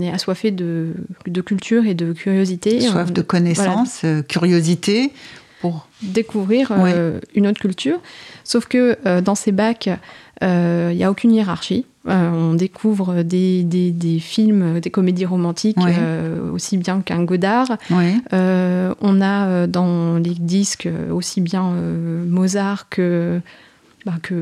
[SPEAKER 2] est assoiffé de, de culture et de curiosité.
[SPEAKER 1] Soif de connaissance, euh, curiosité pour.
[SPEAKER 2] découvrir euh, une autre culture. Sauf que euh, dans ces bacs, il n'y a aucune hiérarchie. Euh, on découvre des, des- des films, des comédies romantiques,
[SPEAKER 1] Ouais.
[SPEAKER 2] euh, aussi bien qu'un Godard. Euh, on a euh, dans les disques euh, aussi bien euh, Mozart que, bah, que,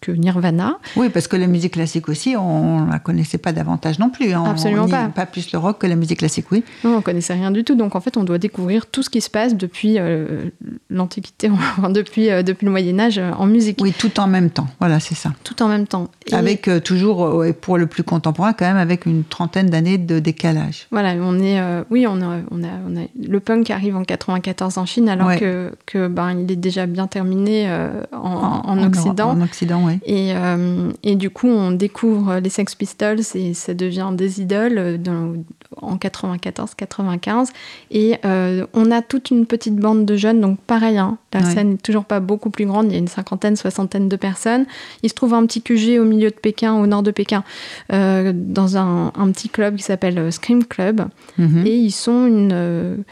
[SPEAKER 2] que Nirvana.
[SPEAKER 1] Oui, parce que la musique classique aussi, on ne la connaissait pas davantage non plus. hein.
[SPEAKER 2] Absolument
[SPEAKER 1] On
[SPEAKER 2] pas.
[SPEAKER 1] Pas plus le rock que la musique classique, oui.
[SPEAKER 2] Non, on connaissait rien du tout. Donc en fait, on doit découvrir tout ce qui se passe depuis euh, l'Antiquité, enfin, depuis, euh, depuis le Moyen Âge euh, en musique,
[SPEAKER 1] Oui, tout en même temps. Voilà, c'est ça.
[SPEAKER 2] tout en même temps. Et-
[SPEAKER 1] Avec euh, toujours, pour le plus contemporain, quand même, avec une trentaine d'années de décalage.
[SPEAKER 2] Voilà, on est, oui, on a, on a, on a le punk arrive en 94 en Chine, alors
[SPEAKER 1] Ouais.
[SPEAKER 2] que, que ben il est déjà bien terminé en, en Occident.
[SPEAKER 1] En, Occident, oui.
[SPEAKER 2] Et, euh, et du coup, on découvre les Sex Pistols et ça devient des idoles euh, dans- en 94-95. Et euh, on a toute une petite bande de jeunes, donc pareil, hein, la
[SPEAKER 1] Ouais.
[SPEAKER 2] scène n'est toujours pas beaucoup plus grande, il y a une cinquantaine, soixantaine de personnes. Il se trouve un petit QG au milieu de Pékin, au nord de Pékin, euh, dans un, un petit club qui s'appelle Scream Club.
[SPEAKER 1] Mhm.
[SPEAKER 2] Et ils sont une,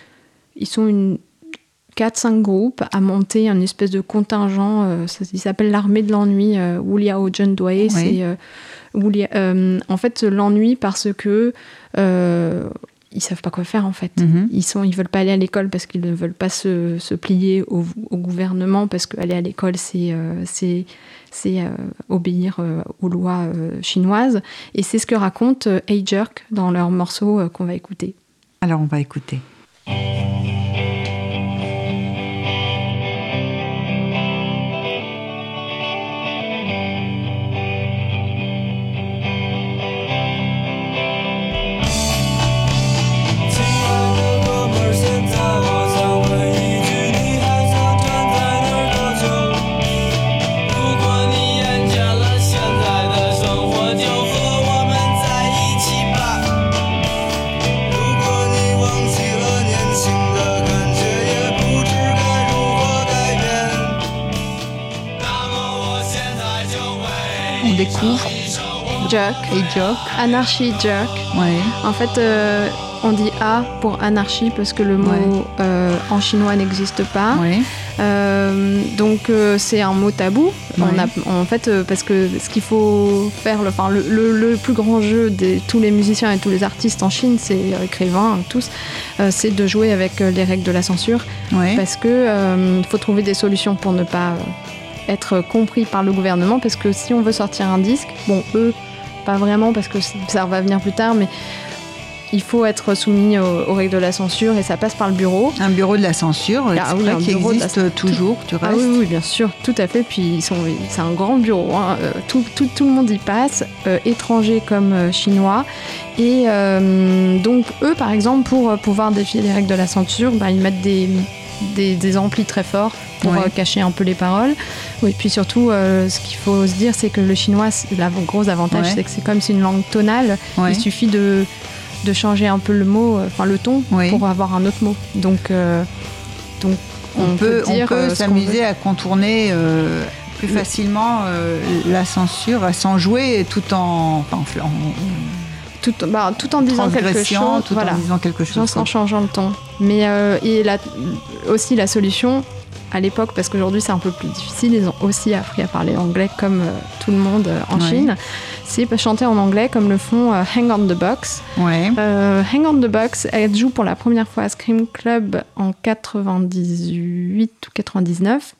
[SPEAKER 2] ils sont une 4-5 groupes à monter un espèce de contingent. euh, ça, il s'appelle l'armée de l'ennui. Euh, Wuliao John Dway. C'est euh, Wulia- euh, en fait l'ennui parce que euh, ils savent pas quoi faire en fait.
[SPEAKER 1] Mhm.
[SPEAKER 2] Ils sont, ils veulent pas aller à l'école parce qu'ils ne veulent pas se, se plier au, au gouvernement parce qu'aller à l'école c'est euh, c'est euh, obéir euh, aux lois chinoises et c'est ce que raconte Hey Jerk dans leur morceau qu'on va écouter.
[SPEAKER 1] Alors, on va écouter.
[SPEAKER 2] Jerk,
[SPEAKER 1] et Jock.
[SPEAKER 2] Anarchy Jerk.
[SPEAKER 1] Ouais.
[SPEAKER 2] En fait, euh, on dit A pour anarchie parce que le mot
[SPEAKER 1] Ouais.
[SPEAKER 2] euh, en chinois n'existe pas.
[SPEAKER 1] Ouais.
[SPEAKER 2] Euh, donc c'est un mot tabou. On
[SPEAKER 1] Ouais.
[SPEAKER 2] a, en fait, parce que ce qu'il faut faire, le, enfin, le, le- le plus grand jeu de tous les musiciens et tous les artistes en Chine, c'est écrivains, tous, c'est de jouer avec les règles de la censure.
[SPEAKER 1] Ouais.
[SPEAKER 2] Parce que faut trouver des solutions pour ne pas être compris par le gouvernement. Parce que si on veut sortir un disque, bon, eux, pas vraiment, parce que ça va venir plus tard, mais il faut être soumis aux, aux règles de la censure et ça passe par le bureau.
[SPEAKER 1] Un bureau de la censure,
[SPEAKER 2] Ah
[SPEAKER 1] c'est
[SPEAKER 2] oui,
[SPEAKER 1] qui
[SPEAKER 2] la-
[SPEAKER 1] existe toujours, tu
[SPEAKER 2] Ah
[SPEAKER 1] restes.
[SPEAKER 2] oui, oui, bien sûr, tout à fait. Puis ils sont, c'est un grand bureau. hein. Euh, Tout, tout, tout le monde y passe, euh, étrangers comme euh, chinois. Et euh, donc eux, par exemple, pour pouvoir défier les règles de la censure, bah, ils mettent des, des, des amplis très forts pour
[SPEAKER 1] Ouais.
[SPEAKER 2] euh, cacher un peu les paroles. Oui, puis surtout, euh, ce qu'il faut se dire, c'est que le chinois, le gros avantage,
[SPEAKER 1] Ouais.
[SPEAKER 2] c'est que c'est comme c'est une langue tonale.
[SPEAKER 1] Ouais.
[SPEAKER 2] Il suffit de, de changer un peu le mot, euh, enfin le ton, pour avoir un autre mot. Donc, euh, donc
[SPEAKER 1] On, peut, on peut s'amuser à contourner euh, plus
[SPEAKER 2] Le-
[SPEAKER 1] facilement euh, la censure, à s'en jouer tout en, enfin, en, en
[SPEAKER 2] tout, bah, tout en disant quelque chose,
[SPEAKER 1] tout
[SPEAKER 2] voilà,
[SPEAKER 1] en disant quelque chose.
[SPEAKER 2] Juste en changeant le ton. Mais euh, et la- aussi la solution à l'époque, parce qu'aujourd'hui c'est un peu plus difficile, ils ont aussi appris à parler anglais comme euh, tout le monde euh, en. Chine. C'est chanter en anglais comme le font euh, Hang on the Box.
[SPEAKER 1] Ouais.
[SPEAKER 2] Euh, Hang on the Box, elle joue pour la première fois à Scream Club en 98 ou 99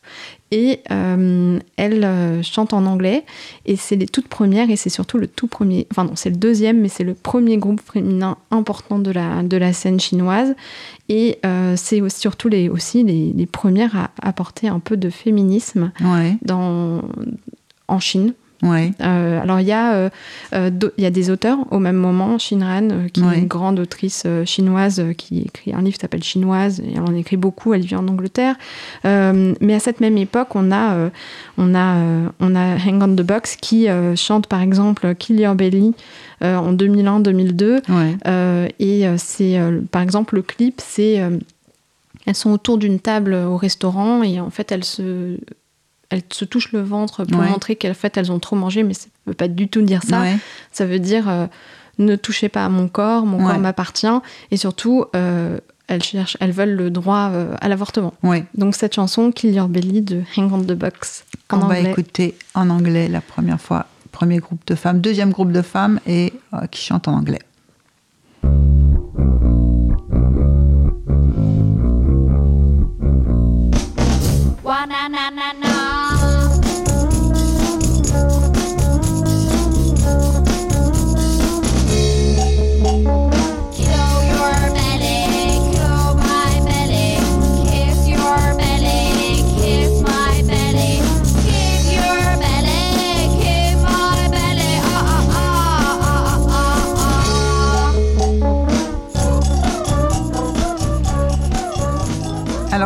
[SPEAKER 2] et euh, elle chante en anglais et c'est les toutes premières et c'est surtout le tout premier, enfin non c'est le deuxième mais c'est le premier groupe féminin important de la, de la scène chinoise et euh, c'est aussi, surtout les, aussi les, les premières à apporter un peu de féminisme
[SPEAKER 1] Ouais.
[SPEAKER 2] dans, en Chine.
[SPEAKER 1] Ouais.
[SPEAKER 2] Euh, alors il y, a, euh, euh, y a des auteurs au même moment, Shinran, euh, qui
[SPEAKER 1] Ouais.
[SPEAKER 2] est une grande autrice chinoise qui écrit un livre qui s'appelle Chinoise, et elle en écrit beaucoup, elle vit en Angleterre. Mais à cette même époque, on a, on a, on a Hang on the Box qui chante par exemple Kill Your Belly en 2001-2002.
[SPEAKER 1] Ouais.
[SPEAKER 2] Euh, et c'est, par exemple, le clip, c'est. elles sont autour d'une table au restaurant et en fait, elles se, elles se touchent le ventre pour
[SPEAKER 1] Ouais.
[SPEAKER 2] montrer qu'en fait, elles ont trop mangé, mais ça ne veut pas du tout dire ça.
[SPEAKER 1] Ouais.
[SPEAKER 2] Ça veut dire euh, ne touchez pas à mon corps, mon
[SPEAKER 1] Ouais.
[SPEAKER 2] corps m'appartient. Et surtout, euh, elles, cherchent, elles veulent le droit euh, à l'avortement.
[SPEAKER 1] Ouais.
[SPEAKER 2] Donc, cette chanson, Kill Your Belly de Hang on the Box. En
[SPEAKER 1] On va écouter en anglais la première fois. Premier groupe de femmes, deuxième groupe de femmes et euh, qui chantent en anglais.
[SPEAKER 4] Wa na na na na.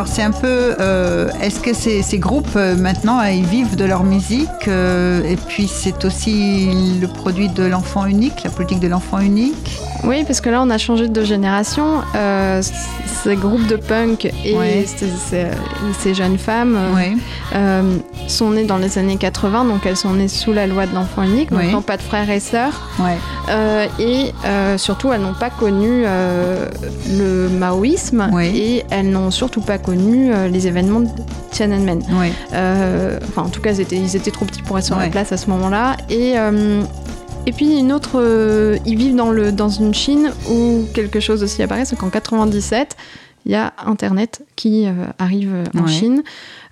[SPEAKER 1] Alors c'est un peu, euh, est-ce que ces, groupes euh, maintenant euh, ils vivent de leur musique et puis c'est aussi le produit de l'enfant unique, la politique de l'enfant unique?
[SPEAKER 2] Oui, parce que là, on a changé de génération. Euh, ces groupes de punk et
[SPEAKER 1] Ouais.
[SPEAKER 2] ces, ces- ces jeunes femmes euh,
[SPEAKER 1] Ouais.
[SPEAKER 2] euh, sont nées dans les années 80, donc elles sont nées sous la loi de l'enfant unique, donc
[SPEAKER 1] Oui.
[SPEAKER 2] n'ont pas de frères et sœurs.
[SPEAKER 1] Ouais.
[SPEAKER 2] Euh, et surtout, elles n'ont pas connu le maoïsme et elles n'ont surtout pas connu les événements de Tiananmen.
[SPEAKER 1] Ouais.
[SPEAKER 2] Enfin, en tout cas, ils étaient, ils étaient trop petits pour être sur la
[SPEAKER 1] Ouais.
[SPEAKER 2] place à ce moment-là. Et, et puis, une autre. euh, ils vivent dans, le, dans une Chine où quelque chose aussi apparaît c'est qu'en 97, il y a Internet qui euh, arrive en
[SPEAKER 1] Ouais.
[SPEAKER 2] Chine.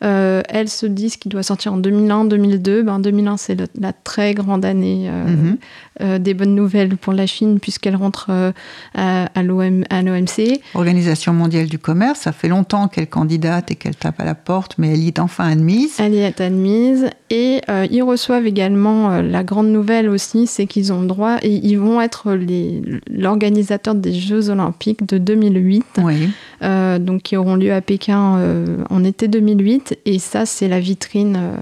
[SPEAKER 2] Euh, elles se disent qu'il doit sortir en 2001-2002. Ben, 2001, c'est la très grande année euh,
[SPEAKER 1] Mhm.
[SPEAKER 2] euh, des bonnes nouvelles pour la Chine, puisqu'elle rentre euh, à, à l'OM à l'OMC.
[SPEAKER 1] Organisation mondiale du commerce, ça fait longtemps qu'elle candidate et qu'elle tape à la porte, mais elle y est enfin admise.
[SPEAKER 2] Elle y est admise et ils reçoivent également la grande nouvelle aussi, c'est qu'ils ont le droit et ils vont être l'organisateur des Jeux Olympiques de 2008,
[SPEAKER 1] Oui.
[SPEAKER 2] euh, donc qui auront lieu à Pékin euh, en été 2008 et ça c'est la vitrine euh,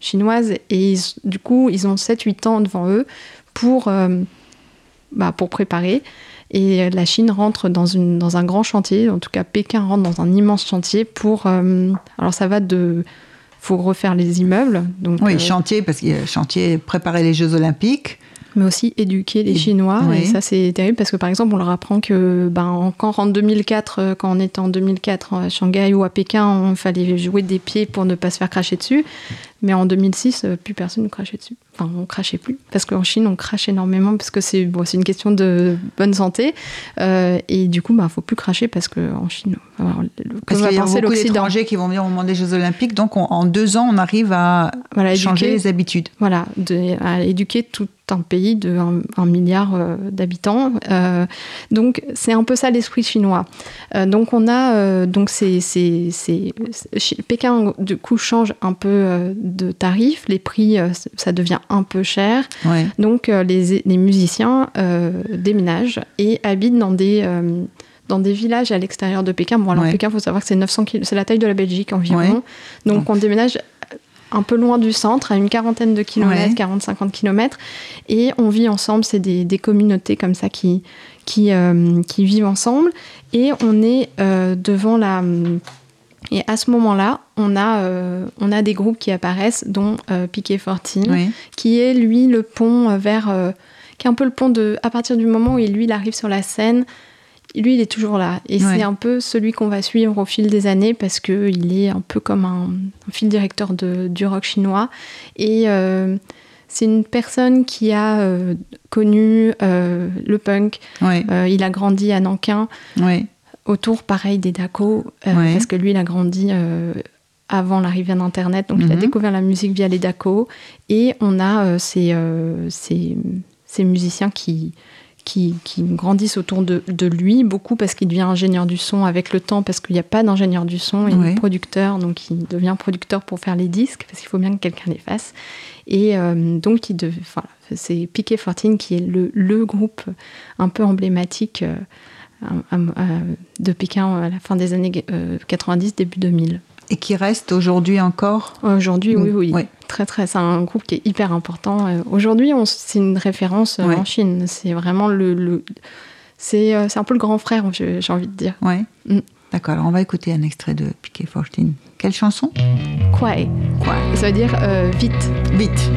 [SPEAKER 2] chinoise et ils- du coup ils ont 7-8 ans devant eux pour, euh, bah, pour préparer. Et la Chine rentre dans, une, dans un grand chantier, en tout cas Pékin rentre dans un immense chantier pour... euh, alors ça va de... faut refaire les immeubles, donc,
[SPEAKER 1] Oui, chantier, parce qu'il y a chantier préparer les Jeux Olympiques.
[SPEAKER 2] Mais aussi éduquer les Chinois.
[SPEAKER 1] oui.
[SPEAKER 2] Et ça, c'est terrible parce que, par exemple, on leur apprend que ben, encore en 2004, euh, quand on était en 2004 à Shanghai ou à Pékin, on fallait jouer des pieds pour ne pas se faire cracher dessus. Mais en 2006, euh, plus personne ne crachait dessus. Enfin, on crachait plus. Parce qu'en Chine, on crache énormément parce que c'est bon, une question de bonne santé. Euh, et du coup, il ben, faut plus cracher parce qu'en Chine, alors, le-
[SPEAKER 1] Parce qu'il y a beaucoup d'étrangers qui vont venir au moment des Jeux Olympiques. Donc, on- en deux ans, on arrive à
[SPEAKER 2] Voilà,
[SPEAKER 1] changer
[SPEAKER 2] éduquer.
[SPEAKER 1] les habitudes.
[SPEAKER 2] Voilà, de, à éduquer tout un pays de un, un milliard euh, d'habitants. Euh, donc c'est un peu ça l'esprit chinois. Donc on a donc c'est Pékin du coup change un peu de tarif, les prix euh, ça devient un peu cher.
[SPEAKER 1] Ouais.
[SPEAKER 2] Donc euh, les, les musiciens euh, déménagent et habitent dans des dans des villages à l'extérieur de Pékin. Bon, alors
[SPEAKER 1] Ouais.
[SPEAKER 2] Pékin, il faut savoir que c'est 900 km, c'est la taille de la Belgique environ.
[SPEAKER 1] Ouais.
[SPEAKER 2] Donc on déménage un peu loin du centre, à une quarantaine de kilomètres,
[SPEAKER 1] Ouais.
[SPEAKER 2] 40-50 kilomètres, et on vit ensemble. C'est des, des communautés comme ça qui qui, euh, qui vivent ensemble, et on est euh, devant la et à ce moment-là, on a, euh, on a des groupes qui apparaissent, dont euh, Piquet 14,
[SPEAKER 1] Oui.
[SPEAKER 2] qui est lui le pont vers euh, qui est un peu le pont de à partir du moment où il, lui il arrive sur la scène lui il est toujours là et
[SPEAKER 1] Ouais.
[SPEAKER 2] c'est un peu celui qu'on va suivre au fil des années parce que il est un peu comme un, un fil directeur de, du rock chinois et euh, c'est une personne qui a euh, connu euh, le punk. Euh, il a grandi à Nankin,
[SPEAKER 1] oui,
[SPEAKER 2] autour, pareil, des Daco, euh,
[SPEAKER 1] Ouais.
[SPEAKER 2] parce que lui, il a grandi euh, avant l'arrivée d'Internet, donc il a
[SPEAKER 1] Mhm.
[SPEAKER 2] découvert la musique via les Daco. Et on a euh, ces, ces- ces musiciens qui, qui, qui grandissent autour de, de lui, beaucoup parce qu'il devient ingénieur du son avec le temps, parce qu'il n'y a pas d'ingénieur du son
[SPEAKER 1] Ouais.
[SPEAKER 2] de producteur, donc il devient producteur pour faire les disques, parce qu'il faut bien que quelqu'un les fasse. Et euh, donc, il dev- enfin, c'est Piquet 14 qui est le, le groupe un peu emblématique de Pékin à la fin des années euh, 90, début 2000.
[SPEAKER 1] Et qui reste aujourd'hui encore.
[SPEAKER 2] Aujourd'hui, oui, oui.
[SPEAKER 1] Ouais.
[SPEAKER 2] Très, très. C'est un groupe qui est hyper important. Euh, Aujourd'hui, c'est une référence euh,
[SPEAKER 1] Ouais.
[SPEAKER 2] en Chine. C'est vraiment le. le- c'est euh, un peu le grand frère, j'ai envie de dire.
[SPEAKER 1] Ouais.
[SPEAKER 2] Mm.
[SPEAKER 1] D'accord, alors on va écouter un extrait de Piquet 14. Quelle chanson?
[SPEAKER 2] Kwai.
[SPEAKER 1] Quoi
[SPEAKER 2] Ça veut dire euh, vite.
[SPEAKER 1] Vite.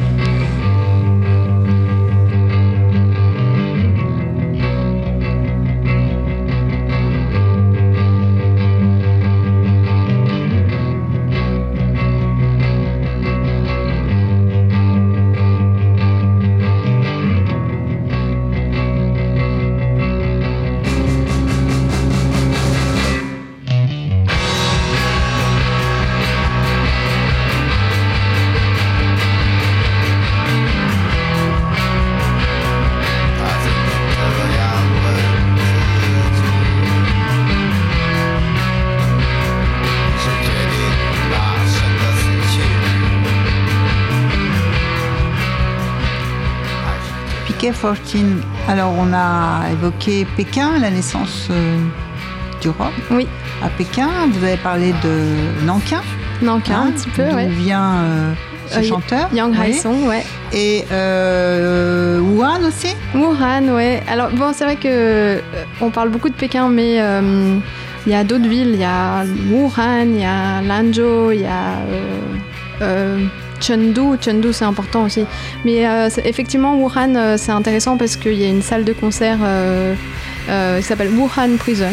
[SPEAKER 1] Piquet 14. Alors on a évoqué Pékin, la naissance euh, du rock
[SPEAKER 2] Oui.
[SPEAKER 1] à Pékin. Vous avez parlé de Nankin,
[SPEAKER 2] Nankin,
[SPEAKER 1] hein,
[SPEAKER 2] un petit peu,
[SPEAKER 1] d'où
[SPEAKER 2] ouais.
[SPEAKER 1] vient euh, ce
[SPEAKER 2] Euh,
[SPEAKER 1] chanteur.
[SPEAKER 2] Yang
[SPEAKER 1] oui.
[SPEAKER 2] Haisong, ouais.
[SPEAKER 1] Et euh, Wuhan aussi
[SPEAKER 2] Wuhan, ouais. Alors, bon, c'est vrai que on parle beaucoup de Pékin, mais il y a d'autres villes. Il y a Wuhan, il y a Lanzhou, il y a Chengdu. Chengdu, c'est important aussi. Mais euh, effectivement, Wuhan, euh, c'est intéressant parce qu'il y a une salle de concert euh, qui s'appelle Wuhan Prison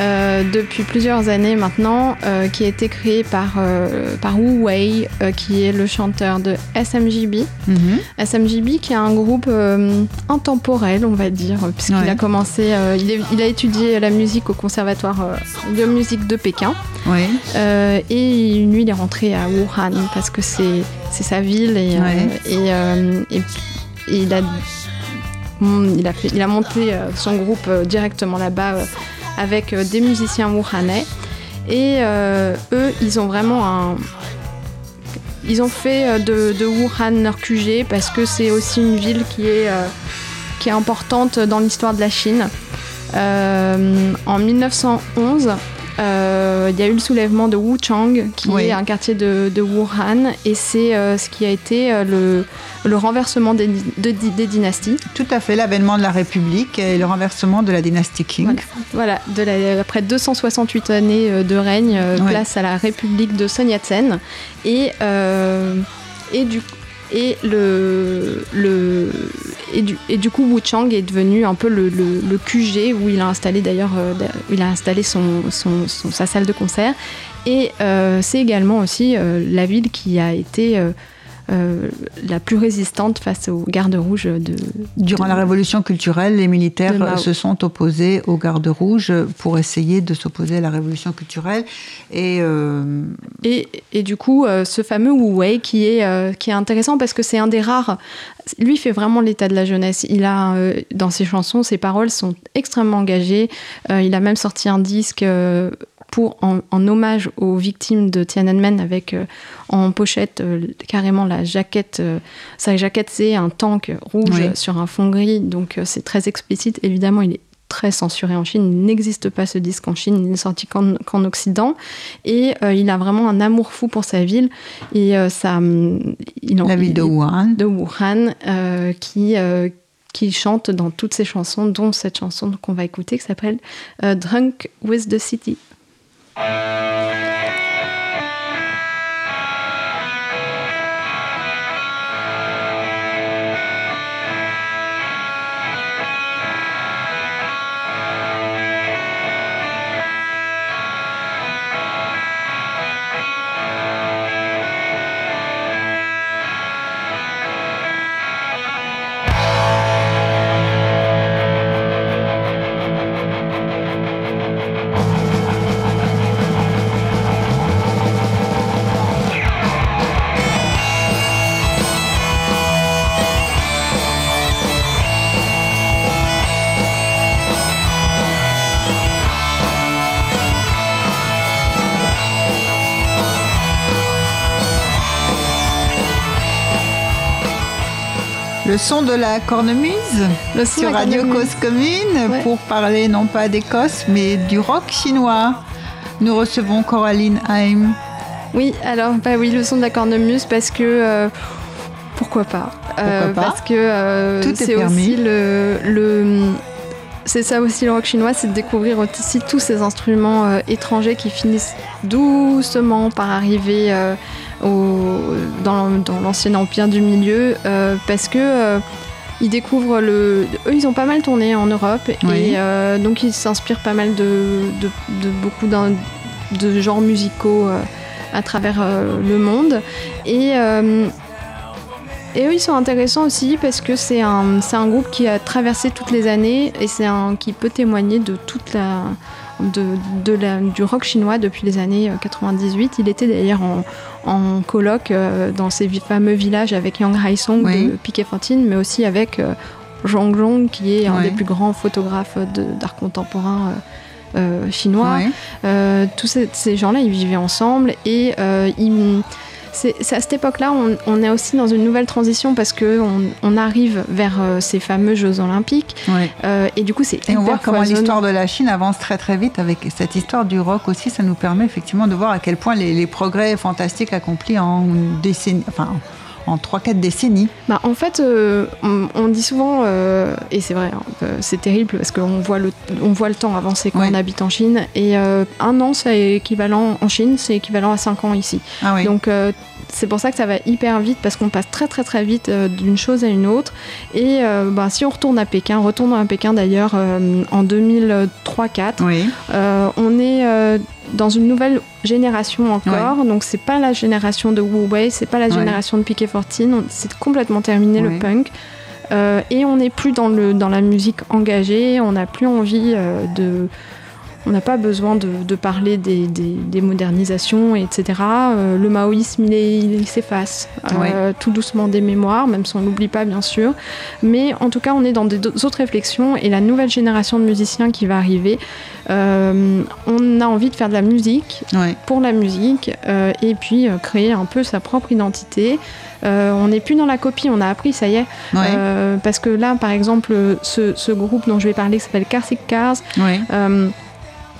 [SPEAKER 2] euh, depuis plusieurs années maintenant, euh, qui a été créée par, euh, par Wu Wei, qui est le chanteur de SMGB.
[SPEAKER 1] Mhm.
[SPEAKER 2] SMGB qui est un groupe intemporel, on va dire, puisqu'il
[SPEAKER 1] Ouais.
[SPEAKER 2] a commencé, il, est- il a étudié la musique au conservatoire de musique de Pékin, et lui il est rentré à Wuhan parce que c'est sa ville et, euh,
[SPEAKER 1] Ouais.
[SPEAKER 2] et, euh, et- et il a mm, il a monté euh, son groupe euh, directement là-bas euh, avec des musiciens wuhanais et eux ils ont vraiment un ils ont fait de, Wuhan leur QG parce que c'est aussi une ville qui est, qui est importante dans l'histoire de la Chine. En 1911, euh, il y a eu le soulèvement de Wuchang, qui
[SPEAKER 1] Oui.
[SPEAKER 2] est un quartier de, de Wuhan, et c'est euh, ce qui a été euh, le, le renversement des, de- des dynasties.
[SPEAKER 1] Tout à fait, l'avènement de la République et le renversement de la dynastie Qing.
[SPEAKER 2] Voilà, de la- après 268 années de règne, place à la République de Sun Yat-sen. Et, et, du, et, le, du, coup, Wu Chang est devenu un peu le, le, QG où il a installé d'ailleurs euh, sa salle de concert. Et euh, c'est également aussi euh, la ville qui a été euh, la plus résistante face aux gardes rouges de,
[SPEAKER 1] Durant
[SPEAKER 2] de-
[SPEAKER 1] la révolution culturelle, les militaires se sont opposés aux gardes rouges pour essayer de s'opposer à la révolution culturelle. Et euh,
[SPEAKER 2] Et, et du coup, euh, ce fameux Wu Wei qui est, qui est intéressant parce que c'est un des rares. Lui fait vraiment l'état de la jeunesse. Il a, dans ses chansons, ses paroles sont extrêmement engagées. Il a même sorti un disque pour, en, en hommage aux victimes de Tiananmen avec euh, en pochette euh, carrément la jaquette. euh, sa jaquette, c'est un tank rouge
[SPEAKER 1] Oui.
[SPEAKER 2] sur un fond gris. Donc c'est très explicite. Évidemment, il est très censuré en Chine. Il n'existe pas ce disque en Chine. Il n'est sorti qu'en Occident. Et euh, il a vraiment un amour fou pour sa ville. Et euh, ça, il en-
[SPEAKER 1] la ville de Wuhan.
[SPEAKER 2] de Wuhan, euh, qui, qui chante dans toutes ses chansons, dont cette chanson qu'on va écouter qui s'appelle Drunk with the City.
[SPEAKER 4] Drunk
[SPEAKER 1] son de la cornemuse
[SPEAKER 2] Le son
[SPEAKER 1] sur
[SPEAKER 2] de la
[SPEAKER 1] Radio. Cause Commune
[SPEAKER 2] Ouais.
[SPEAKER 1] pour parler non pas d'Écosse mais du rock chinois. Nous recevons Coraline Haim.
[SPEAKER 2] Oui, alors bah oui, le son de la cornemuse parce que euh, pourquoi pas Euh,
[SPEAKER 1] pas
[SPEAKER 2] Parce que euh, c'est aussi le, le c'est ça aussi le rock chinois, c'est de découvrir aussi tous ces instruments euh, étrangers qui finissent doucement par arriver au, dans, dans l'ancien empire du milieu euh, parce que euh, ils découvrent le. Eux, ils ont pas mal tourné en Europe
[SPEAKER 1] Oui.
[SPEAKER 2] et euh, donc ils s'inspirent pas mal de, de, de beaucoup de genres musicaux euh, à travers euh, le monde. Et, et eux, ils sont intéressants aussi parce que c'est un, c'est un groupe qui a traversé toutes les années et c'est un qui peut témoigner de toute la. De, de la- du rock chinois depuis les années euh, 98. Il était d'ailleurs en, en colloque euh, dans ces fameux villages avec Yang Haisong
[SPEAKER 1] Oui.
[SPEAKER 2] de Piquet Fantine, mais aussi avec euh, Zhang Zhong, qui est un
[SPEAKER 1] Oui.
[SPEAKER 2] des plus grands photographes d'art contemporain euh, euh, chinois.
[SPEAKER 1] Ouais.
[SPEAKER 2] Euh, tous ces, ces gens-là, ils vivaient ensemble et euh, ils- c'est à cette époque-là, on, on est aussi dans une nouvelle transition parce que on, on arrive vers euh, ces fameux Jeux Olympiques
[SPEAKER 1] Ouais.
[SPEAKER 2] euh, et du coup c'est
[SPEAKER 1] Et on voit comment l'histoire de la Chine avance très très vite avec cette histoire du rock aussi. Ça nous permet effectivement de voir à quel point les, les progrès fantastiques accomplis en décennie, enfin en 3-4 décennies.
[SPEAKER 2] Bah, en fait, euh, on, on dit souvent, euh, et c'est vrai, hein, c'est terrible parce qu'on voit le, on voit le temps avancer quand
[SPEAKER 1] Ouais.
[SPEAKER 2] on habite en Chine. Et euh, un an, c'est équivalent en Chine, c'est équivalent à cinq ans ici.
[SPEAKER 1] Ah oui.
[SPEAKER 2] Donc c'est pour ça que ça va hyper vite parce qu'on passe très très très vite d'une chose à une autre. Et euh, bah, si on retourne à Pékin, retournons à Pékin d'ailleurs euh, en 2003-4,
[SPEAKER 1] oui.
[SPEAKER 2] euh, on est dans une nouvelle génération encore. Donc c'est pas la génération de Wu Wei, c'est pas la
[SPEAKER 1] Ouais.
[SPEAKER 2] génération de Piquet 14. on- C'est complètement terminé
[SPEAKER 1] Ouais.
[SPEAKER 2] le punk. Euh, et on n'est plus dans, le, dans la musique engagée, on n'a plus envie euh, de... On n'a pas besoin de, de parler des, des- des modernisations, etc. Euh, le maoïsme, il, s'efface euh, tout doucement des mémoires, même si on l'oublie pas, bien sûr. Mais en tout cas, on est dans des autres réflexions et la nouvelle génération de musiciens qui va arriver, euh, on a envie de faire de la musique
[SPEAKER 1] Ouais.
[SPEAKER 2] pour la musique et puis créer un peu sa propre identité. On n'est plus dans la copie, on a appris, ça y est.
[SPEAKER 1] Ouais.
[SPEAKER 2] Parce que là, par exemple, ce, ce groupe dont je vais parler qui s'appelle Karsic Cars,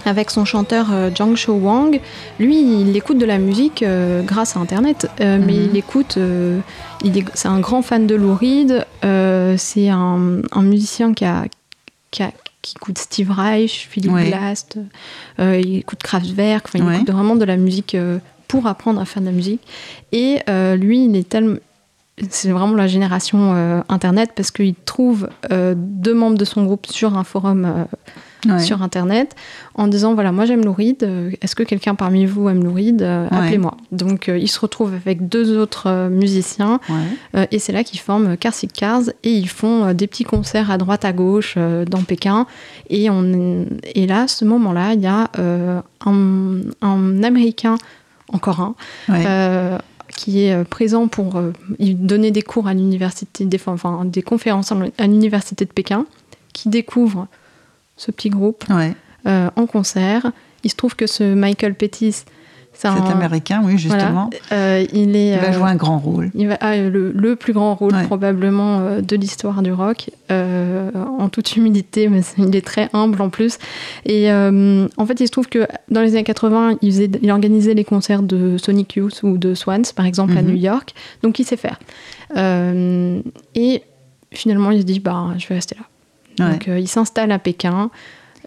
[SPEAKER 2] avec son chanteur euh, Zhang Shou Wang, lui, il écoute de la musique euh, grâce à Internet, euh, mais
[SPEAKER 1] Mhm.
[SPEAKER 2] il écoute, euh, il est, c'est un grand fan de Lou Reed, euh, c'est un, un musicien qui a, qui a- qui écoute Steve Reich, Philip
[SPEAKER 1] Ouais.
[SPEAKER 2] Euh, il écoute Kraftwerk, enfin, il
[SPEAKER 1] Ouais.
[SPEAKER 2] écoute vraiment de la musique euh, pour apprendre à faire de la musique. Et euh, lui, il est tellement c'est vraiment la génération internet parce qu'il trouve deux membres de son groupe sur un forum
[SPEAKER 1] Ouais.
[SPEAKER 2] sur internet en disant voilà moi j'aime Lou Reed euh, est-ce que quelqu'un parmi vous aime Lou Reed Euh,
[SPEAKER 1] Ouais.
[SPEAKER 2] appelez-moi donc euh, il se retrouve avec deux autres euh, musiciens
[SPEAKER 1] Ouais.
[SPEAKER 2] et c'est là qu'ils forment Carsick Cars et ils font des petits concerts à droite à gauche dans Pékin et on et là à ce moment-là il y a un, un américain encore un qui est présent pour euh, donner des cours à l'université, des, enfin des conférences à l'université de Pékin, qui découvre ce petit groupe
[SPEAKER 1] Ouais.
[SPEAKER 2] euh, en concert. Il se trouve que ce Michael Pettis, c'est un,
[SPEAKER 1] américain, oui, justement.
[SPEAKER 2] voilà, euh, il est
[SPEAKER 1] Il va
[SPEAKER 2] euh,
[SPEAKER 1] jouer un grand rôle.
[SPEAKER 2] il va, ah, le, le plus grand rôle
[SPEAKER 1] Ouais.
[SPEAKER 2] probablement de l'histoire du rock, en toute humilité, mais il est très humble en plus. Et en fait, il se trouve que dans les années 80, il, faisait, il organisait les concerts de Sonic Youth ou de Swans, par exemple, à
[SPEAKER 1] Mhm.
[SPEAKER 2] New York, donc il sait faire. Et finalement, il se dit, bah, je vais rester là.
[SPEAKER 1] Ouais.
[SPEAKER 2] Donc euh, il s'installe à Pékin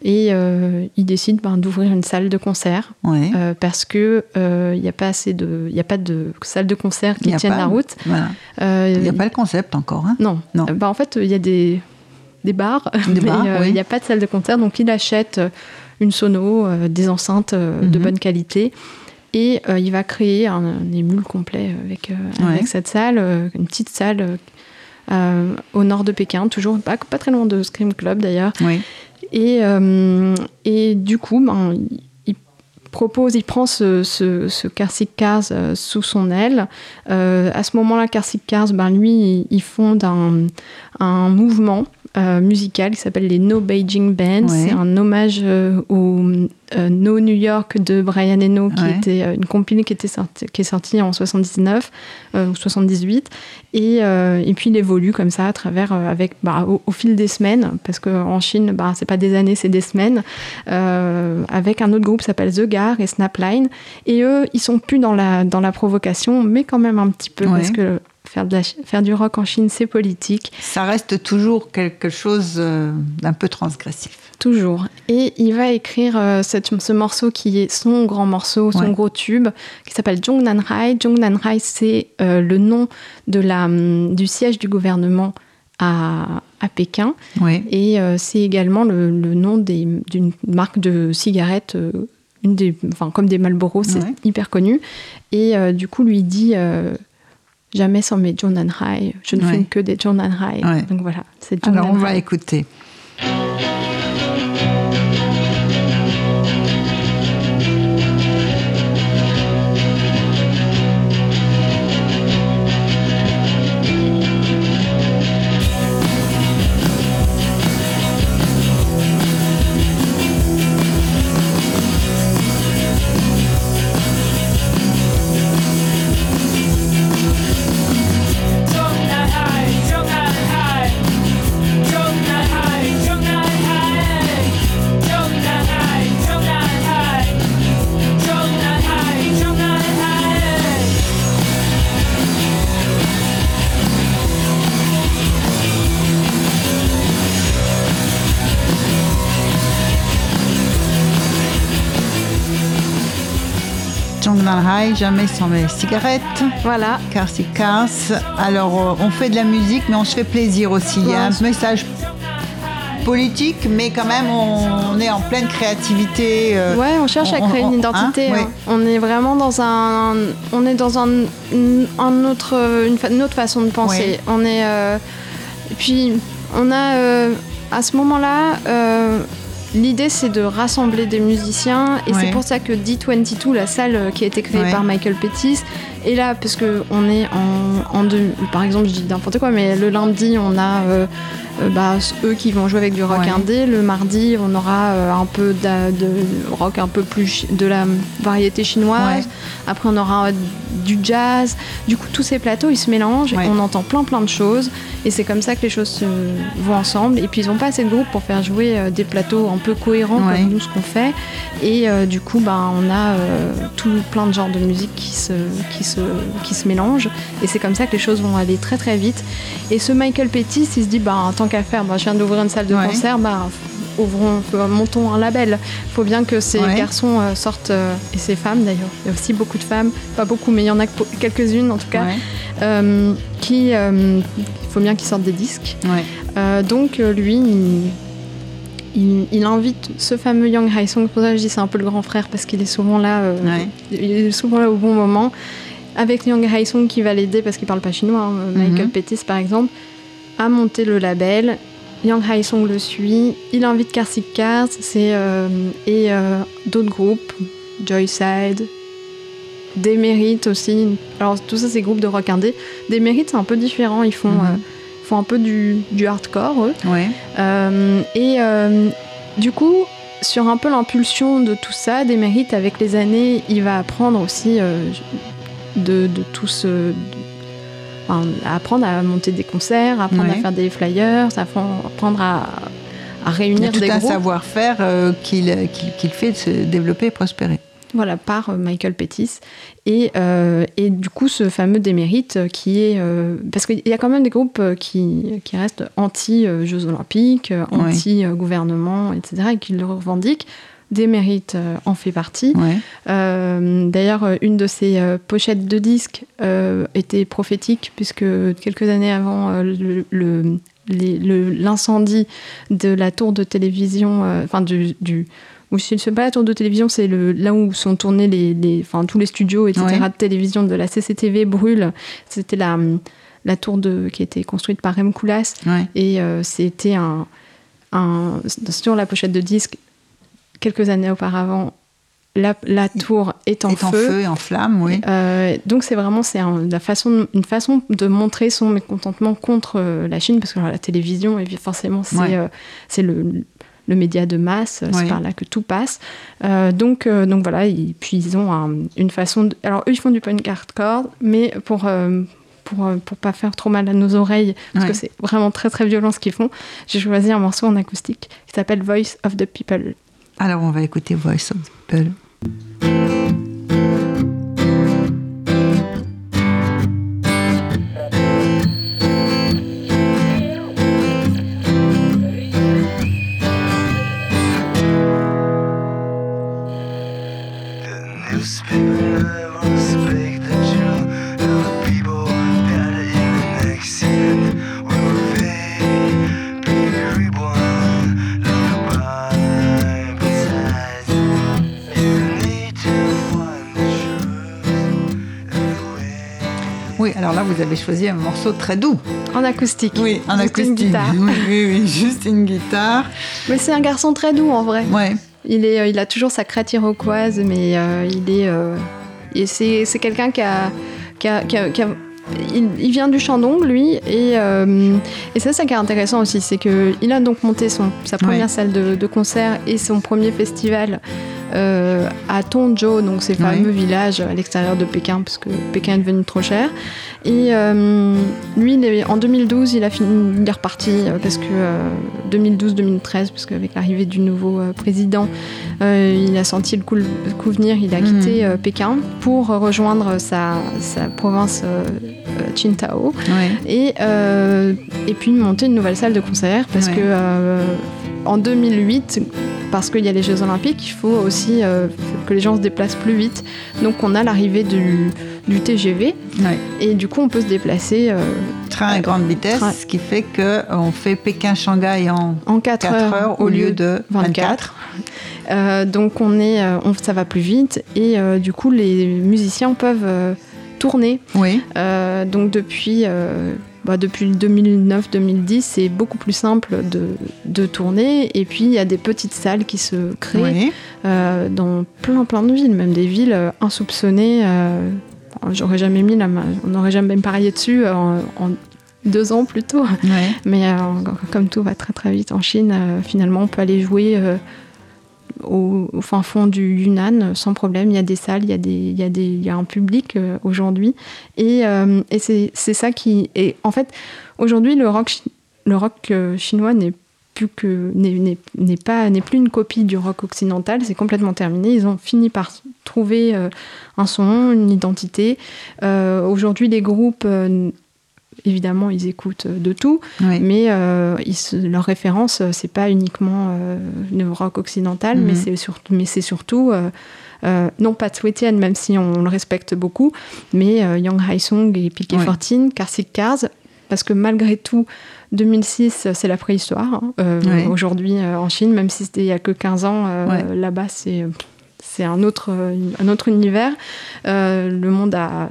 [SPEAKER 2] et euh, il décide ben, d'ouvrir une salle de concert
[SPEAKER 1] Ouais.
[SPEAKER 2] euh, parce que euh, il n'y a pas assez de, il a pas de salle de concert qui tienne
[SPEAKER 1] pas-
[SPEAKER 2] la route.
[SPEAKER 1] Voilà.
[SPEAKER 2] Euh,
[SPEAKER 1] Il n'y a pas le concept encore. Hein?
[SPEAKER 2] non.
[SPEAKER 1] Non.
[SPEAKER 2] Euh, bah, en fait, il y a des, des bars,
[SPEAKER 1] Des
[SPEAKER 2] mais euh,
[SPEAKER 1] oui.
[SPEAKER 2] il n'y a pas de salle de concert. Donc, il achète euh, une sono, euh, des enceintes euh, de
[SPEAKER 1] Mhm.
[SPEAKER 2] bonne qualité. Et euh, il va créer un, un émule complet avec, euh,
[SPEAKER 1] Ouais.
[SPEAKER 2] avec cette salle, euh, une petite salle euh, euh, au nord de Pékin, toujours pas, pas très loin de Scream Club d'ailleurs.
[SPEAKER 1] Oui.
[SPEAKER 2] Et, euh, et du coup, ben, propose, il prend ce, ce, ce Cars euh, sous son aile. Euh, à ce moment-là, Karsic Cars, ben, lui, il, il fonde un, un mouvement euh, musical qui s'appelle les No Beijing Band.
[SPEAKER 1] Ouais.
[SPEAKER 2] C'est un hommage euh, au euh, No New York de Brian Eno, qui
[SPEAKER 1] Ouais.
[SPEAKER 2] était une compilée qui, était sorti- qui est sortie en 79 euh, ou 78. Et, et puis il évolue comme ça à travers, avec, bah, au, au fil des semaines, parce qu'en Chine, bah, c'est pas des années, c'est des semaines, avec un autre groupe qui s'appelle The Gar et Snapline. Et eux, ils sont plus dans la, dans la provocation, mais quand même un petit peu,
[SPEAKER 1] Ouais.
[SPEAKER 2] parce que faire, de la chi- faire du rock en Chine, c'est politique.
[SPEAKER 1] Ça reste toujours quelque chose euh, d'un peu transgressif.
[SPEAKER 2] Toujours. Et il va écrire euh, cette- ce morceau qui est son grand morceau, son
[SPEAKER 1] Ouais.
[SPEAKER 2] gros tube, qui s'appelle Zhongnanhai. Zhongnanhai, c'est euh, le nom de la, hum, du siège du gouvernement à, à Pékin. Et euh, c'est également le, le nom d'une marque de cigarettes, une des, enfin, comme des Marlboro, c'est
[SPEAKER 1] Ouais.
[SPEAKER 2] hyper connu. Et du coup, lui dit jamais sans mes Zhongnanhai, je ne
[SPEAKER 1] Ouais.
[SPEAKER 2] fume que des Zhongnanhai.
[SPEAKER 1] Ouais.
[SPEAKER 2] Donc voilà, c'est
[SPEAKER 1] Alors on va écouter. Jamais sans mes cigarettes.
[SPEAKER 2] Voilà,
[SPEAKER 1] car c'est casse. Alors, euh, on fait de la musique, mais on se fait plaisir aussi. Il y a un message politique, mais quand même, on, est en pleine créativité. euh,
[SPEAKER 2] Ouais, on cherche à créer
[SPEAKER 1] on-
[SPEAKER 2] une identité.
[SPEAKER 1] hein,
[SPEAKER 2] hein. On est vraiment dans un, on est dans un, un autre, une, autre façon de penser. On est, euh, et puis on a euh, à ce moment-là, l'idée c'est de rassembler des musiciens et
[SPEAKER 1] Ouais.
[SPEAKER 2] c'est pour ça que D22, la salle euh, qui a été créée
[SPEAKER 1] Ouais.
[SPEAKER 2] par Michael Pettis, est là parce que on est en, en deux, par exemple, je dis n'importe quoi, mais le lundi on a euh, euh, bah, eux qui vont jouer avec du rock
[SPEAKER 1] Ouais.
[SPEAKER 2] indé. Le mardi, on aura euh, un peu de, rock un peu plus de la variété chinoise. Après, on aura du jazz. Du coup, tous ces plateaux, ils se mélangent.
[SPEAKER 1] Ouais.
[SPEAKER 2] On entend plein plein de choses. Et c'est comme ça que les choses se vont ensemble. Et puis, ils n'ont pas assez de groupes pour faire jouer euh, des plateaux un peu cohérents
[SPEAKER 1] Ouais.
[SPEAKER 2] comme nous, ce qu'on fait. Et euh, du coup, ben, on a euh, tout plein de genres de musique qui se, qui, se, qui se mélangent. Et c'est comme ça que les choses vont aller très très vite. Et ce Michael Pettis, il se dit, bah, tant qu'à faire, bah, je viens d'ouvrir une salle de
[SPEAKER 1] Ouais.
[SPEAKER 2] concert, bah, ouvrons, montons un label. Il faut bien que ces
[SPEAKER 1] Ouais.
[SPEAKER 2] garçons euh, sortent, euh, et ces femmes d'ailleurs, il y a aussi beaucoup de femmes, pas beaucoup, mais il y en a quelques-unes en tout cas,
[SPEAKER 1] Ouais,
[SPEAKER 2] euh, qui, euh, il faut bien qu'ils sortent des disques.
[SPEAKER 1] ouais.
[SPEAKER 2] Euh, donc lui, il, il- il invite ce fameux Yang Hae-sung, pour ça que je dis c'est un peu le grand frère parce qu'il est souvent là, il est souvent là au bon moment, avec Yang Hae-sung qui va l'aider parce qu'il parle pas chinois, hein, Michael
[SPEAKER 1] Mhm.
[SPEAKER 2] Pettis par exemple, à monter le label. Yang Hae-sung le suit, il invite Karsik Kars c'est, euh, et euh, d'autres groupes, Joyside, Démérite aussi. Alors tout ça c'est groupes de rock indé. Démérite c'est un peu différent, ils font,
[SPEAKER 1] Mhm.
[SPEAKER 2] euh, font un peu du, du hardcore eux.
[SPEAKER 1] Ouais.
[SPEAKER 2] Euh, et du coup, sur un peu l'impulsion de tout ça, des mérites avec les années, il va apprendre aussi de, de tout ce. de- enfin, apprendre à monter des concerts, apprendre
[SPEAKER 1] Ouais.
[SPEAKER 2] à faire des flyers, apprendre apprendre à, à
[SPEAKER 1] Il y
[SPEAKER 2] réunir
[SPEAKER 1] a tout
[SPEAKER 2] des
[SPEAKER 1] un
[SPEAKER 2] groupes.
[SPEAKER 1] savoir-faire euh, qu'il fait de se développer et prospérer.
[SPEAKER 2] Voilà, par euh, Michael Pettis. Et, euh, et du coup, ce fameux démérite qui est... euh, parce qu'il y a quand même des groupes qui, qui restent anti-Jeux olympiques, anti-gouvernement, etc., et qui le revendiquent. Démérite euh, en fait partie.
[SPEAKER 1] Ouais.
[SPEAKER 2] Euh, D'ailleurs, euh, une de ses euh, pochettes de disques euh, était prophétique, puisque quelques années avant le- le- l'incendie de la tour de télévision, enfin du, du ou si c'est pas la tour de télévision, c'est là où sont tournés les, les- enfin tous les studios, etc.
[SPEAKER 1] Ouais.
[SPEAKER 2] de télévision de la CCTV brûlent. C'était la la tour de qui a été construite par Rem Koolhaas
[SPEAKER 1] Ouais.
[SPEAKER 2] et c'était un, un sur la pochette de disque quelques années auparavant la, la tour est en
[SPEAKER 1] est en
[SPEAKER 2] feu.
[SPEAKER 1] feu et en flamme, oui.
[SPEAKER 2] Euh, donc c'est vraiment c'est un- la façon, une façon de montrer son mécontentement contre euh, la Chine, parce que alors, la télévision, forcément, c'est
[SPEAKER 1] Ouais.
[SPEAKER 2] euh, c'est le, le média de masse, c'est
[SPEAKER 1] Ouais.
[SPEAKER 2] par là que tout passe. Euh, donc, donc voilà, et puis ils ont un- une façon... De, alors eux, ils font du punk hardcore, mais pour... pour, pour pas faire trop mal à nos oreilles, parce
[SPEAKER 1] Ouais.
[SPEAKER 2] que c'est vraiment très très violent ce qu'ils font, j'ai choisi un morceau en acoustique qui s'appelle Voice of the People.
[SPEAKER 1] Alors, on va écouter Voice of People. Choisi un morceau très doux.
[SPEAKER 2] En acoustique.
[SPEAKER 1] Oui, en
[SPEAKER 2] Juste une
[SPEAKER 1] acoustique.
[SPEAKER 2] guitare.
[SPEAKER 1] Oui, oui, oui, juste une guitare.
[SPEAKER 2] Mais c'est un garçon très doux en vrai.
[SPEAKER 1] Ouais,
[SPEAKER 2] Il, est, euh, il a toujours sa crête iroquoise, mais euh, il est. euh, et c'est, c'est quelqu'un qui a. qui a- qui a- qui a- il, il vient du Shandong, lui, et, euh, et c'est ça qui est intéressant aussi, c'est qu'il a donc monté son, sa première
[SPEAKER 1] Ouais.
[SPEAKER 2] salle de, de concert et son premier festival euh, à Tongzhou, donc ces fameux villages à l'extérieur de Pékin, parce que Pékin est devenu trop cher. Et euh, lui, il est- en 2012, il, a fini, il est reparti euh, parce que euh, 2012-2013, parce qu'avec l'arrivée du nouveau euh, président, euh, il a senti le coup, le coup venir, il a
[SPEAKER 1] Mhm.
[SPEAKER 2] quitté euh, Pékin pour rejoindre sa, sa province euh, euh, Qingdao
[SPEAKER 1] ouais.
[SPEAKER 2] et, euh, et puis monter une nouvelle salle de concert parce
[SPEAKER 1] Ouais.
[SPEAKER 2] que euh, en 2008, parce qu'il y a les Jeux Olympiques, il faut aussi euh, que les gens se déplacent plus vite. Donc on a l'arrivée du, du TGV
[SPEAKER 1] ouais.
[SPEAKER 2] et du coup on peut se déplacer euh,
[SPEAKER 1] Train à grande vitesse,
[SPEAKER 2] train.
[SPEAKER 1] ce qui fait qu'on fait Pékin-Shanghai en
[SPEAKER 2] en 4,
[SPEAKER 1] 4 heures, au lieu de 24.
[SPEAKER 2] Euh, donc on est, euh, on- ça va plus vite et euh, du coup les musiciens peuvent euh, tourner.
[SPEAKER 1] Oui,
[SPEAKER 2] Euh, donc depuis, euh, bah, depuis 2009-2010, c'est beaucoup plus simple de, de tourner. Et puis il y a des petites salles qui se créent
[SPEAKER 1] oui.
[SPEAKER 2] euh, dans plein plein de villes, même des villes euh, insoupçonnées. euh, J'aurais jamais mis la main, on n'aurait jamais parié dessus euh, en, en deux ans plus tôt.
[SPEAKER 1] Ouais.
[SPEAKER 2] Mais euh, comme tout va très très vite en Chine, euh, finalement on peut aller jouer euh, au, au fin fond du Yunnan sans problème. Il y a des salles, il y a, des, il y a, des, il y a un public aujourd'hui. Et, et c'est ça qui. Et en fait, aujourd'hui, le rock, le rock chinois n'est plus que n'est- pas n'est plus une copie du rock occidental c'est complètement terminé ils ont fini par trouver euh, un son une identité Euh, aujourd'hui les groupes euh, évidemment ils écoutent de tout
[SPEAKER 1] Oui.
[SPEAKER 2] mais euh, ils leur référence, c'est pas uniquement euh, le rock occidental,
[SPEAKER 1] Mhm.
[SPEAKER 2] mais c'est surtout, mais c'est surtout euh, non pas Etienne, même si on le respecte beaucoup, mais Yang Haisung et Piquet
[SPEAKER 1] Ouais.
[SPEAKER 2] 14, Classic Cars, parce que malgré tout, 2006, euh, c'est la préhistoire. hein, euh,
[SPEAKER 1] Ouais.
[SPEAKER 2] Aujourd'hui, euh, en Chine, même si c'était il y a que 15 ans, euh,
[SPEAKER 1] Ouais.
[SPEAKER 2] là-bas, c'est c'est un autre, un autre univers. Euh, le monde a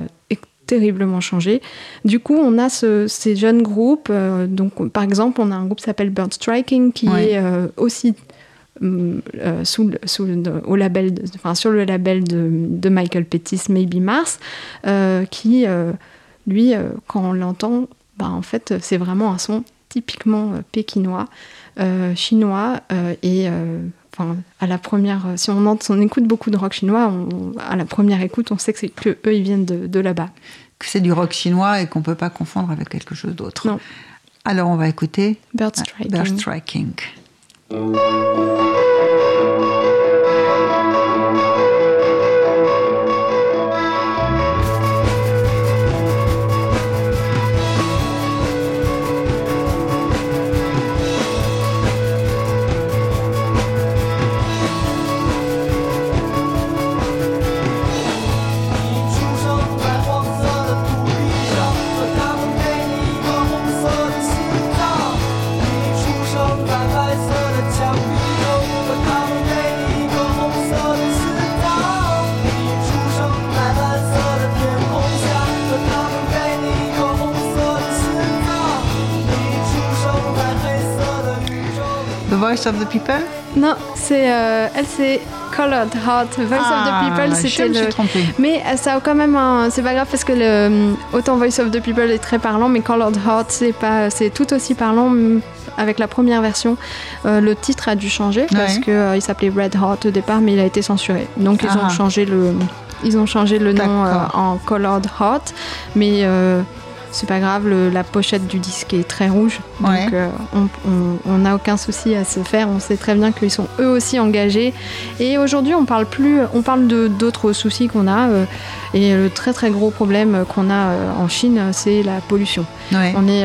[SPEAKER 2] terriblement changé. Du coup, on a ce- ces jeunes groupes. euh, donc, on- par exemple, on a un groupe qui s'appelle Bird Striking qui
[SPEAKER 1] Ouais.
[SPEAKER 2] est euh, aussi sous, sous au label, de- enfin, sur le label de, de Michael Pettis, Maybe Mars, qui, lui, quand on l'entend, bah, en fait, c'est vraiment un son typiquement euh, pékinois, euh, chinois, euh, et euh, enfin, à la première, si on, écoute beaucoup de rock chinois, on- à la première écoute, on sait que, eux, ils viennent de, de là-bas.
[SPEAKER 1] Que c'est du rock chinois et qu'on peut pas confondre avec quelque chose d'autre.
[SPEAKER 2] Non.
[SPEAKER 1] Alors, on va écouter
[SPEAKER 2] Bird Striking.
[SPEAKER 1] Bird Striking. Voice of the People?
[SPEAKER 2] Non, c'est, euh, elle, c'est Colored Heart. Voice of the People,
[SPEAKER 1] Ah, je
[SPEAKER 2] c'était
[SPEAKER 1] me suis
[SPEAKER 2] le.
[SPEAKER 1] trompée.
[SPEAKER 2] Mais euh, ça a quand même un. C'est pas grave parce que le, autant Voice of the People est très parlant, mais Colored Heart, c'est pas, c'est tout aussi parlant. mm, Avec la première version, Euh, le titre a dû changer parce
[SPEAKER 1] Ouais.
[SPEAKER 2] que euh, il s'appelait Red Heart au départ, mais il a été censuré. Donc ils
[SPEAKER 1] Ah.
[SPEAKER 2] ont changé le, ils ont changé le nom euh, en Colored Heart, mais euh, c'est pas grave. le- la pochette du disque est très rouge, donc euh, on- n'a aucun souci à se faire. On sait très bien qu'ils sont eux aussi engagés. Et aujourd'hui, on parle plus, on parle de d'autres soucis qu'on a. euh, et le très très gros problème qu'on a euh, en Chine, c'est la pollution.
[SPEAKER 1] Ouais.
[SPEAKER 2] On est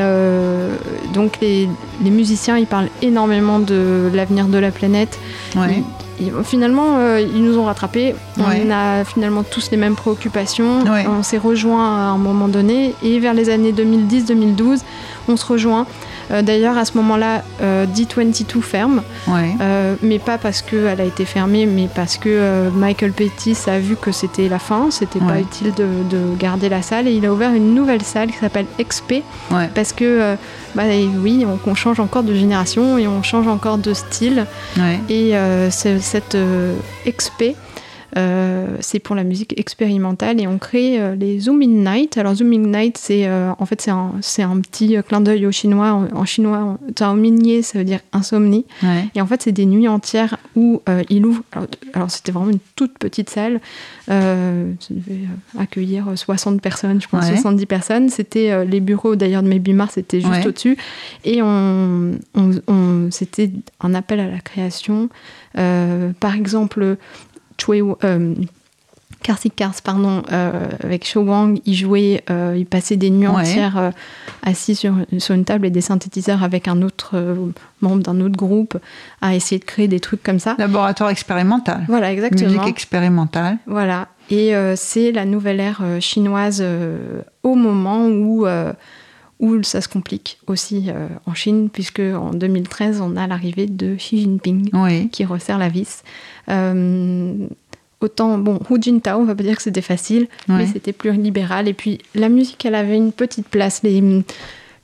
[SPEAKER 2] donc les, les musiciens, ils parlent énormément de l'avenir de la planète.
[SPEAKER 1] Ouais.
[SPEAKER 2] Ils- ils- finalement, euh, ils nous ont rattrapés.
[SPEAKER 1] Ouais.
[SPEAKER 2] On a finalement tous les mêmes préoccupations.
[SPEAKER 1] Ouais.
[SPEAKER 2] On s'est rejoints à un moment donné. Et vers les années 2010-2012, on se rejoint. Euh, D'ailleurs, à ce moment-là, euh, D22 ferme.
[SPEAKER 1] Ouais.
[SPEAKER 2] Euh, mais pas parce qu'elle a été fermée, mais parce que Michael Pettis a vu que c'était la fin, c'était pas utile de, de garder la salle et il a ouvert une nouvelle salle qui s'appelle XP
[SPEAKER 1] Ouais.
[SPEAKER 2] parce que bah, oui, on, on change encore de génération et on change encore de style et ce- cette XP c'est pour la musique expérimentale et on crée euh, les Zooming Night. Alors Zooming Night, c'est euh, en fait c'est un, c'est un petit euh, clin d'œil au chinois. En, en chinois, Taominier, ça veut dire insomnie.
[SPEAKER 1] Ouais.
[SPEAKER 2] Et en fait, c'est des nuits entières où euh, il ouvre. Alors, alors, c'était vraiment une toute petite salle. Euh, ça devait euh, accueillir 60 personnes, je pense,
[SPEAKER 1] Ouais.
[SPEAKER 2] 70 personnes. C'était euh, les bureaux d'ailleurs de Maybe Mars, c'était juste
[SPEAKER 1] Ouais.
[SPEAKER 2] au-dessus. Et on, on- on- c'était un appel à la création. Euh, par exemple, Choi, euh, Karsik Kars, pardon, euh, avec Shou Wang, il jouait, euh, il passait des nuits
[SPEAKER 1] Ouais.
[SPEAKER 2] entières euh, assis sur, sur une table et des synthétiseurs avec un autre euh, membre d'un autre groupe à essayer de créer des trucs comme ça.
[SPEAKER 1] Laboratoire expérimental.
[SPEAKER 2] Voilà, exactement.
[SPEAKER 1] Musique expérimentale.
[SPEAKER 2] Voilà. Et c'est la nouvelle ère chinoise au moment où, où ça se complique aussi euh, en Chine, puisque en 2013, on a l'arrivée de Xi Jinping
[SPEAKER 1] Oui.
[SPEAKER 2] qui resserre la vis. Euh, autant, bon, Hu Jintao, on va pas dire que c'était facile, mais c'était plus libéral. Et puis, la musique, elle avait une petite place. Les,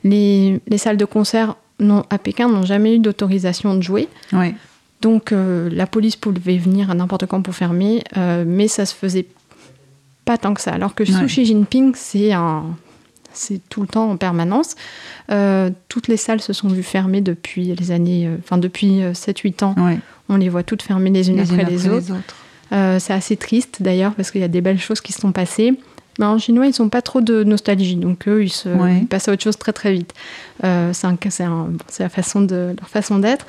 [SPEAKER 2] les, les salles de concert à Pékin n'ont jamais eu d'autorisation de jouer.
[SPEAKER 1] Oui.
[SPEAKER 2] Donc euh, la police pouvait venir à n'importe quand pour fermer, mais ça se faisait pas tant que ça. Alors que sous. Xi Jinping, c'est un, c'est tout le temps en permanence. Euh, toutes les salles se sont vues fermer depuis les années, euh, enfin depuis 7-8 ans.
[SPEAKER 1] Oui.
[SPEAKER 2] On les voit toutes fermées les unes
[SPEAKER 1] Les
[SPEAKER 2] après
[SPEAKER 1] unes
[SPEAKER 2] les
[SPEAKER 1] après
[SPEAKER 2] autres.
[SPEAKER 1] les autres.
[SPEAKER 2] Euh, c'est assez triste d'ailleurs parce qu'il y a des belles choses qui se sont passées. Mais en chinois, ils n'ont pas trop de nostalgie, donc eux, ils, se,
[SPEAKER 1] Ouais.
[SPEAKER 2] ils passent à autre chose très très vite. Euh, c'est un- c'est un- c'est la façon de, leur façon d'être.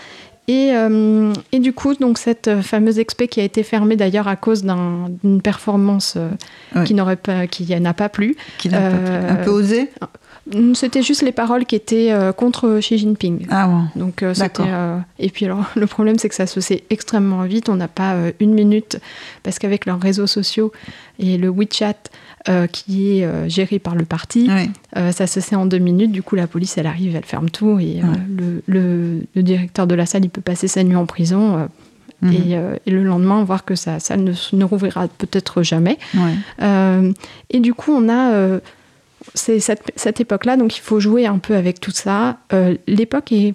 [SPEAKER 2] Et, euh, et du coup, donc cette euh, fameuse expé qui a été fermée d'ailleurs à cause d'un- d'une performance euh, qui n'aurait pas, qui n'a pas plu.
[SPEAKER 1] Qui n'a pas
[SPEAKER 2] Euh,
[SPEAKER 1] plu. Un peu osé?
[SPEAKER 2] C'était juste les paroles qui étaient euh, contre Xi Jinping.
[SPEAKER 1] Ah.
[SPEAKER 2] Donc euh, c'était euh, et puis alors le problème c'est que ça se sait extrêmement vite. On n'a pas une minute parce qu'avec leurs réseaux sociaux et le WeChat qui est géré par le parti, ça se sait en deux minutes. Du coup la police elle arrive, elle ferme tout et
[SPEAKER 1] Ouais.
[SPEAKER 2] le, le- le directeur de la salle il peut passer sa nuit en prison.
[SPEAKER 1] Mhm.
[SPEAKER 2] et, euh, et le lendemain, voir que sa salle ne, rouvrira peut-être jamais.
[SPEAKER 1] Ouais.
[SPEAKER 2] Euh, et du coup, on a euh, c'est cette, cette époque-là, donc il faut jouer un peu avec tout ça. Euh, L'époque est,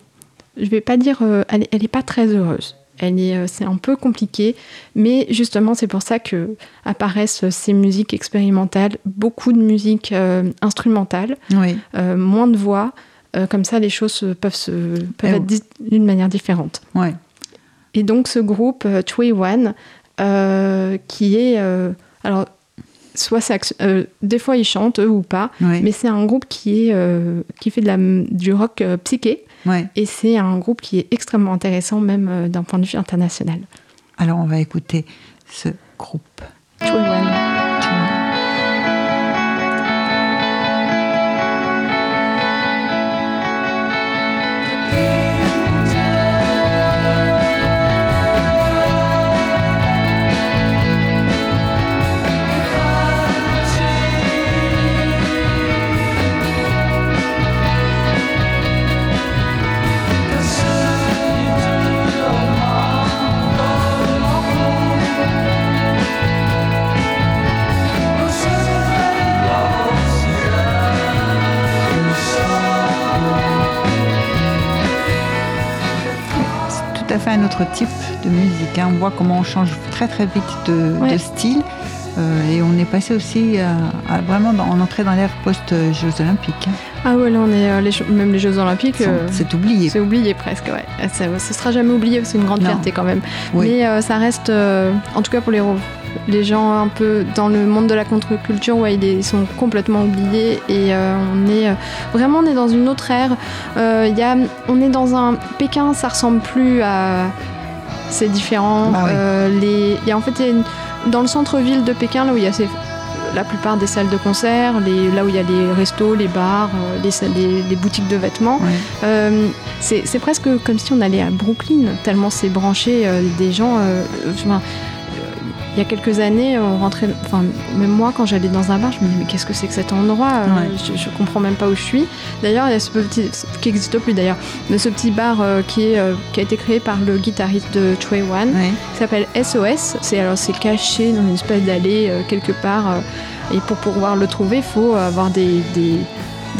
[SPEAKER 2] je vais pas dire, euh, elle, elle est pas très heureuse. Elle est, euh, c'est un peu compliqué, mais justement c'est pour ça que apparaissent ces musiques expérimentales, beaucoup de musique instrumentale,
[SPEAKER 1] Oui.
[SPEAKER 2] moins de voix. Comme ça, les choses se- peuvent, se, peuvent
[SPEAKER 1] Eh
[SPEAKER 2] être di- d'une manière différente.
[SPEAKER 1] Ouais.
[SPEAKER 2] Et donc ce groupe Chui Wan, qui est, alors soit acc- euh, des fois ils chantent eux ou pas, mais c'est un groupe qui est euh, qui fait de la, du rock euh, psyché
[SPEAKER 1] Ouais.
[SPEAKER 2] et c'est un groupe qui est extrêmement intéressant même d'un point de vue international.
[SPEAKER 1] Alors on va écouter ce groupe. Fait un autre type de musique. hein. On voit comment on change très très vite de,
[SPEAKER 2] Ouais.
[SPEAKER 1] de style. Euh, et on est passé aussi à, à vraiment dans, en entrée dans l'ère post-Jeux Olympiques. hein.
[SPEAKER 2] Ah ouais, là on est euh, les même les Jeux Olympiques. Euh,
[SPEAKER 1] C'est oublié.
[SPEAKER 2] C'est oublié presque, ouais. Euh, Ça, ce sera jamais oublié, c'est une grande
[SPEAKER 1] Non.
[SPEAKER 2] fierté quand même.
[SPEAKER 1] Oui.
[SPEAKER 2] Mais euh, ça reste, euh, en tout cas pour les, les gens un peu dans le monde de la contre-culture, ouais, ils, sont complètement oubliés et euh, on est euh, vraiment on est dans une autre ère. Euh, y a, on est dans un Pékin, ça ressemble plus à, c'est différent.
[SPEAKER 1] Bah oui.
[SPEAKER 2] Euh, les, il y a en fait dans le centre-ville de Pékin là où il y a ces- la plupart des salles de concert, les, là où il y a les restos, les bars, les, salles- les- les boutiques de vêtements.
[SPEAKER 1] Ouais.
[SPEAKER 2] Euh, c'est presque comme si on allait à Brooklyn, tellement c'est branché euh, des gens. euh, il y a quelques années, on rentrait. Enfin, même moi, quand j'allais dans un bar, je me disais mais qu'est-ce que c'est que cet endroit Euh,
[SPEAKER 1] Ouais.
[SPEAKER 2] je, je comprends même pas où je suis. D'ailleurs, il y a ce petit qui n'existe plus d'ailleurs, mais ce petit bar euh, qui est euh, qui a été créé par le guitariste de Choi Wan
[SPEAKER 1] Ouais.
[SPEAKER 2] qui s'appelle SOS. C'est alors c'est caché dans une espèce d'allée euh, quelque part. et pour pouvoir le trouver, il faut avoir des, des,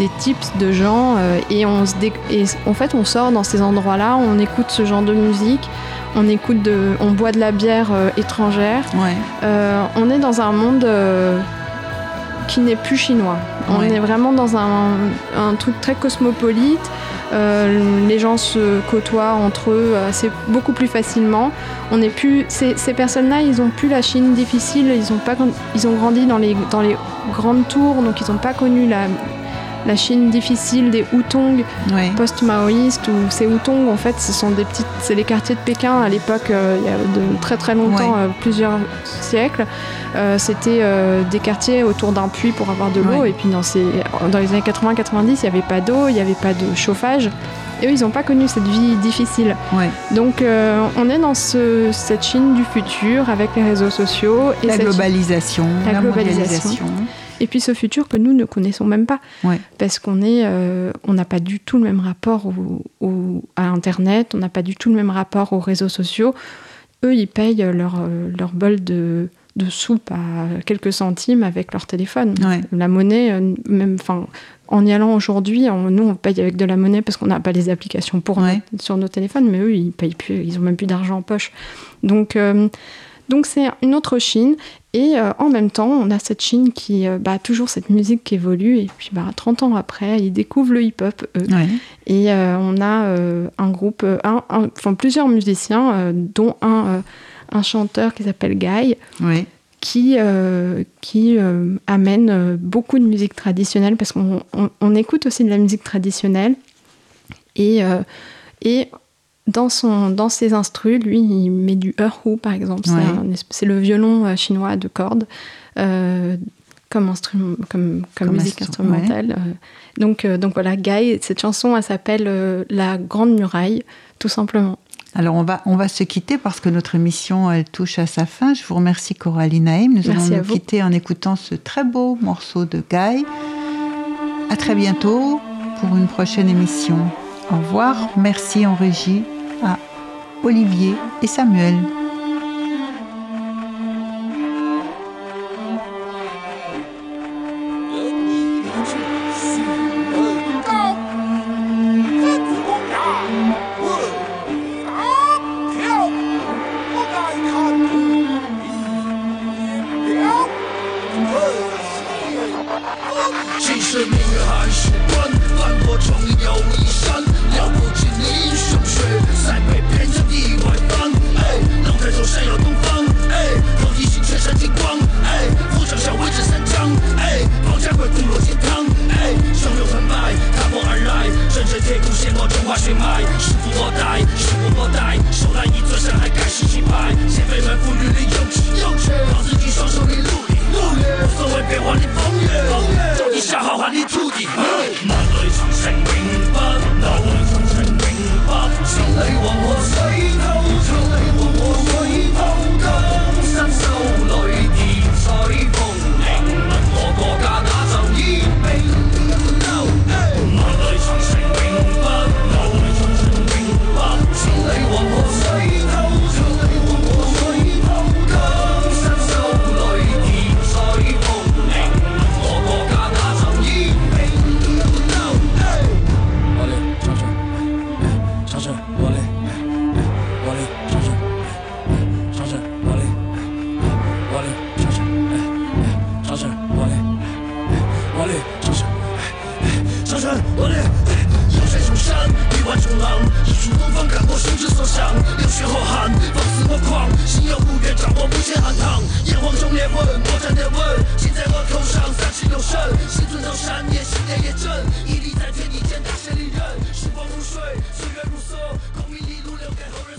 [SPEAKER 2] des tips de gens. euh, et, on se dé- et en fait, on sort dans ces endroits-là, on écoute ce genre de musique, on écoute de, on boit de la bière euh, étrangère.
[SPEAKER 1] Ouais.
[SPEAKER 2] Euh, on est dans un monde qui n'est plus chinois. On
[SPEAKER 1] Ouais.
[SPEAKER 2] est vraiment dans un, un truc très cosmopolite. Euh, les gens se côtoient entre eux assez, beaucoup plus facilement. On est plus, ces, ces personnes-là, ils ont plus la Chine difficile. Ils ont pas, ils ont grandi dans les, dans les grandes tours, donc ils n'ont pas connu la, la Chine difficile des Hutong
[SPEAKER 1] Ouais.
[SPEAKER 2] post-maoïstes ou ces Hutong en fait ce sont des petites c'est les quartiers de Pékin à l'époque euh, il y a de très très longtemps
[SPEAKER 1] Ouais.
[SPEAKER 2] euh, plusieurs siècles Euh, c'était des quartiers autour d'un puits pour avoir de l'eau
[SPEAKER 1] Ouais.
[SPEAKER 2] et puis dans, ces, dans les années 80-90 il n'y avait pas d'eau il n'y avait pas de chauffage et eux ils n'ont pas connu cette vie difficile donc on est dans ce, cette Chine du futur avec les réseaux sociaux et
[SPEAKER 1] La globalisation,
[SPEAKER 2] La
[SPEAKER 1] la,
[SPEAKER 2] globalisation. Et puis ce futur que nous ne connaissons même pas.
[SPEAKER 1] Ouais.
[SPEAKER 2] Parce qu'on est, euh, on n'a pas du tout le même rapport au- au- à Internet, on n'a pas du tout le même rapport aux réseaux sociaux. Eux, ils payent leur, euh, leur bol de, de soupe à quelques centimes avec leur téléphone.
[SPEAKER 1] Ouais.
[SPEAKER 2] La monnaie, euh, même, enfin, en y allant aujourd'hui, nous, on paye avec de la monnaie parce qu'on n'a pas les applications pour
[SPEAKER 1] Ouais.
[SPEAKER 2] nos- sur nos téléphones, mais eux, ils payent plus, ils ont même plus d'argent en poche. Donc, euh, donc c'est une autre Chine. Et euh, en même temps, on a cette Chine qui euh, bah, a toujours cette musique qui évolue. Et puis, bah, 30 ans après, ils découvrent le hip-hop, eux.
[SPEAKER 1] Ouais.
[SPEAKER 2] Et euh, on a un groupe, un, un- enfin plusieurs musiciens, dont un, un chanteur qui s'appelle Guy,
[SPEAKER 1] Ouais.
[SPEAKER 2] qui, qui amène beaucoup de musique traditionnelle, parce qu'on on- on écoute aussi de la musique traditionnelle. Et, et dans, son, dans ses instrus, lui, il met du erhu, par exemple. C'est
[SPEAKER 1] Ouais.
[SPEAKER 2] le violon euh, chinois de cordes. euh, comme, instrument, comme, comme,
[SPEAKER 1] Comme
[SPEAKER 2] musique
[SPEAKER 1] instru-
[SPEAKER 2] instrumentale. euh. donc, euh, donc voilà, Guy, cette chanson, elle s'appelle euh, La Grande Muraille, tout simplement.
[SPEAKER 1] Alors on va, on va se quitter parce que notre émission elle touche à sa fin. Je vous remercie Coralie Naïm. Nous
[SPEAKER 2] Merci
[SPEAKER 1] allons nous
[SPEAKER 2] vous.
[SPEAKER 1] quitter en écoutant ce très beau morceau de Guy. À très bientôt pour une prochaine émission. Au revoir. Merci en régie à Olivier et Samuel.
[SPEAKER 3] 既是明月还是关，翻过重游一山，了不起的英雄血，塞北边疆地外方。哎，龙抬头闪耀东方。哎，老英雄全身金光。哎，虎将下威震三江。哎，保家国吐落金汤。哎，汹涌澎湃踏风而来，铮铮铁骨显我中华血脉。世服我待，世服我待，手揽一尊山海盖世气派，先辈们赋予的勇气，又缺靠自己双手一路。努无所谓变化的风雨风雨做一场浩瀚的突击梦里长城永不倒我长城永不倒千里黄河水滔千里黄河水滔烈火寒，放肆我狂，心有不悦，掌握无限寒唐。炎黄中裂纹，我战裂纹，心在我头上，三尺六神，心存造闪电，心念也正，屹立在天地间，大千利刃，时光如水，岁月如梭，功名利禄留给后人。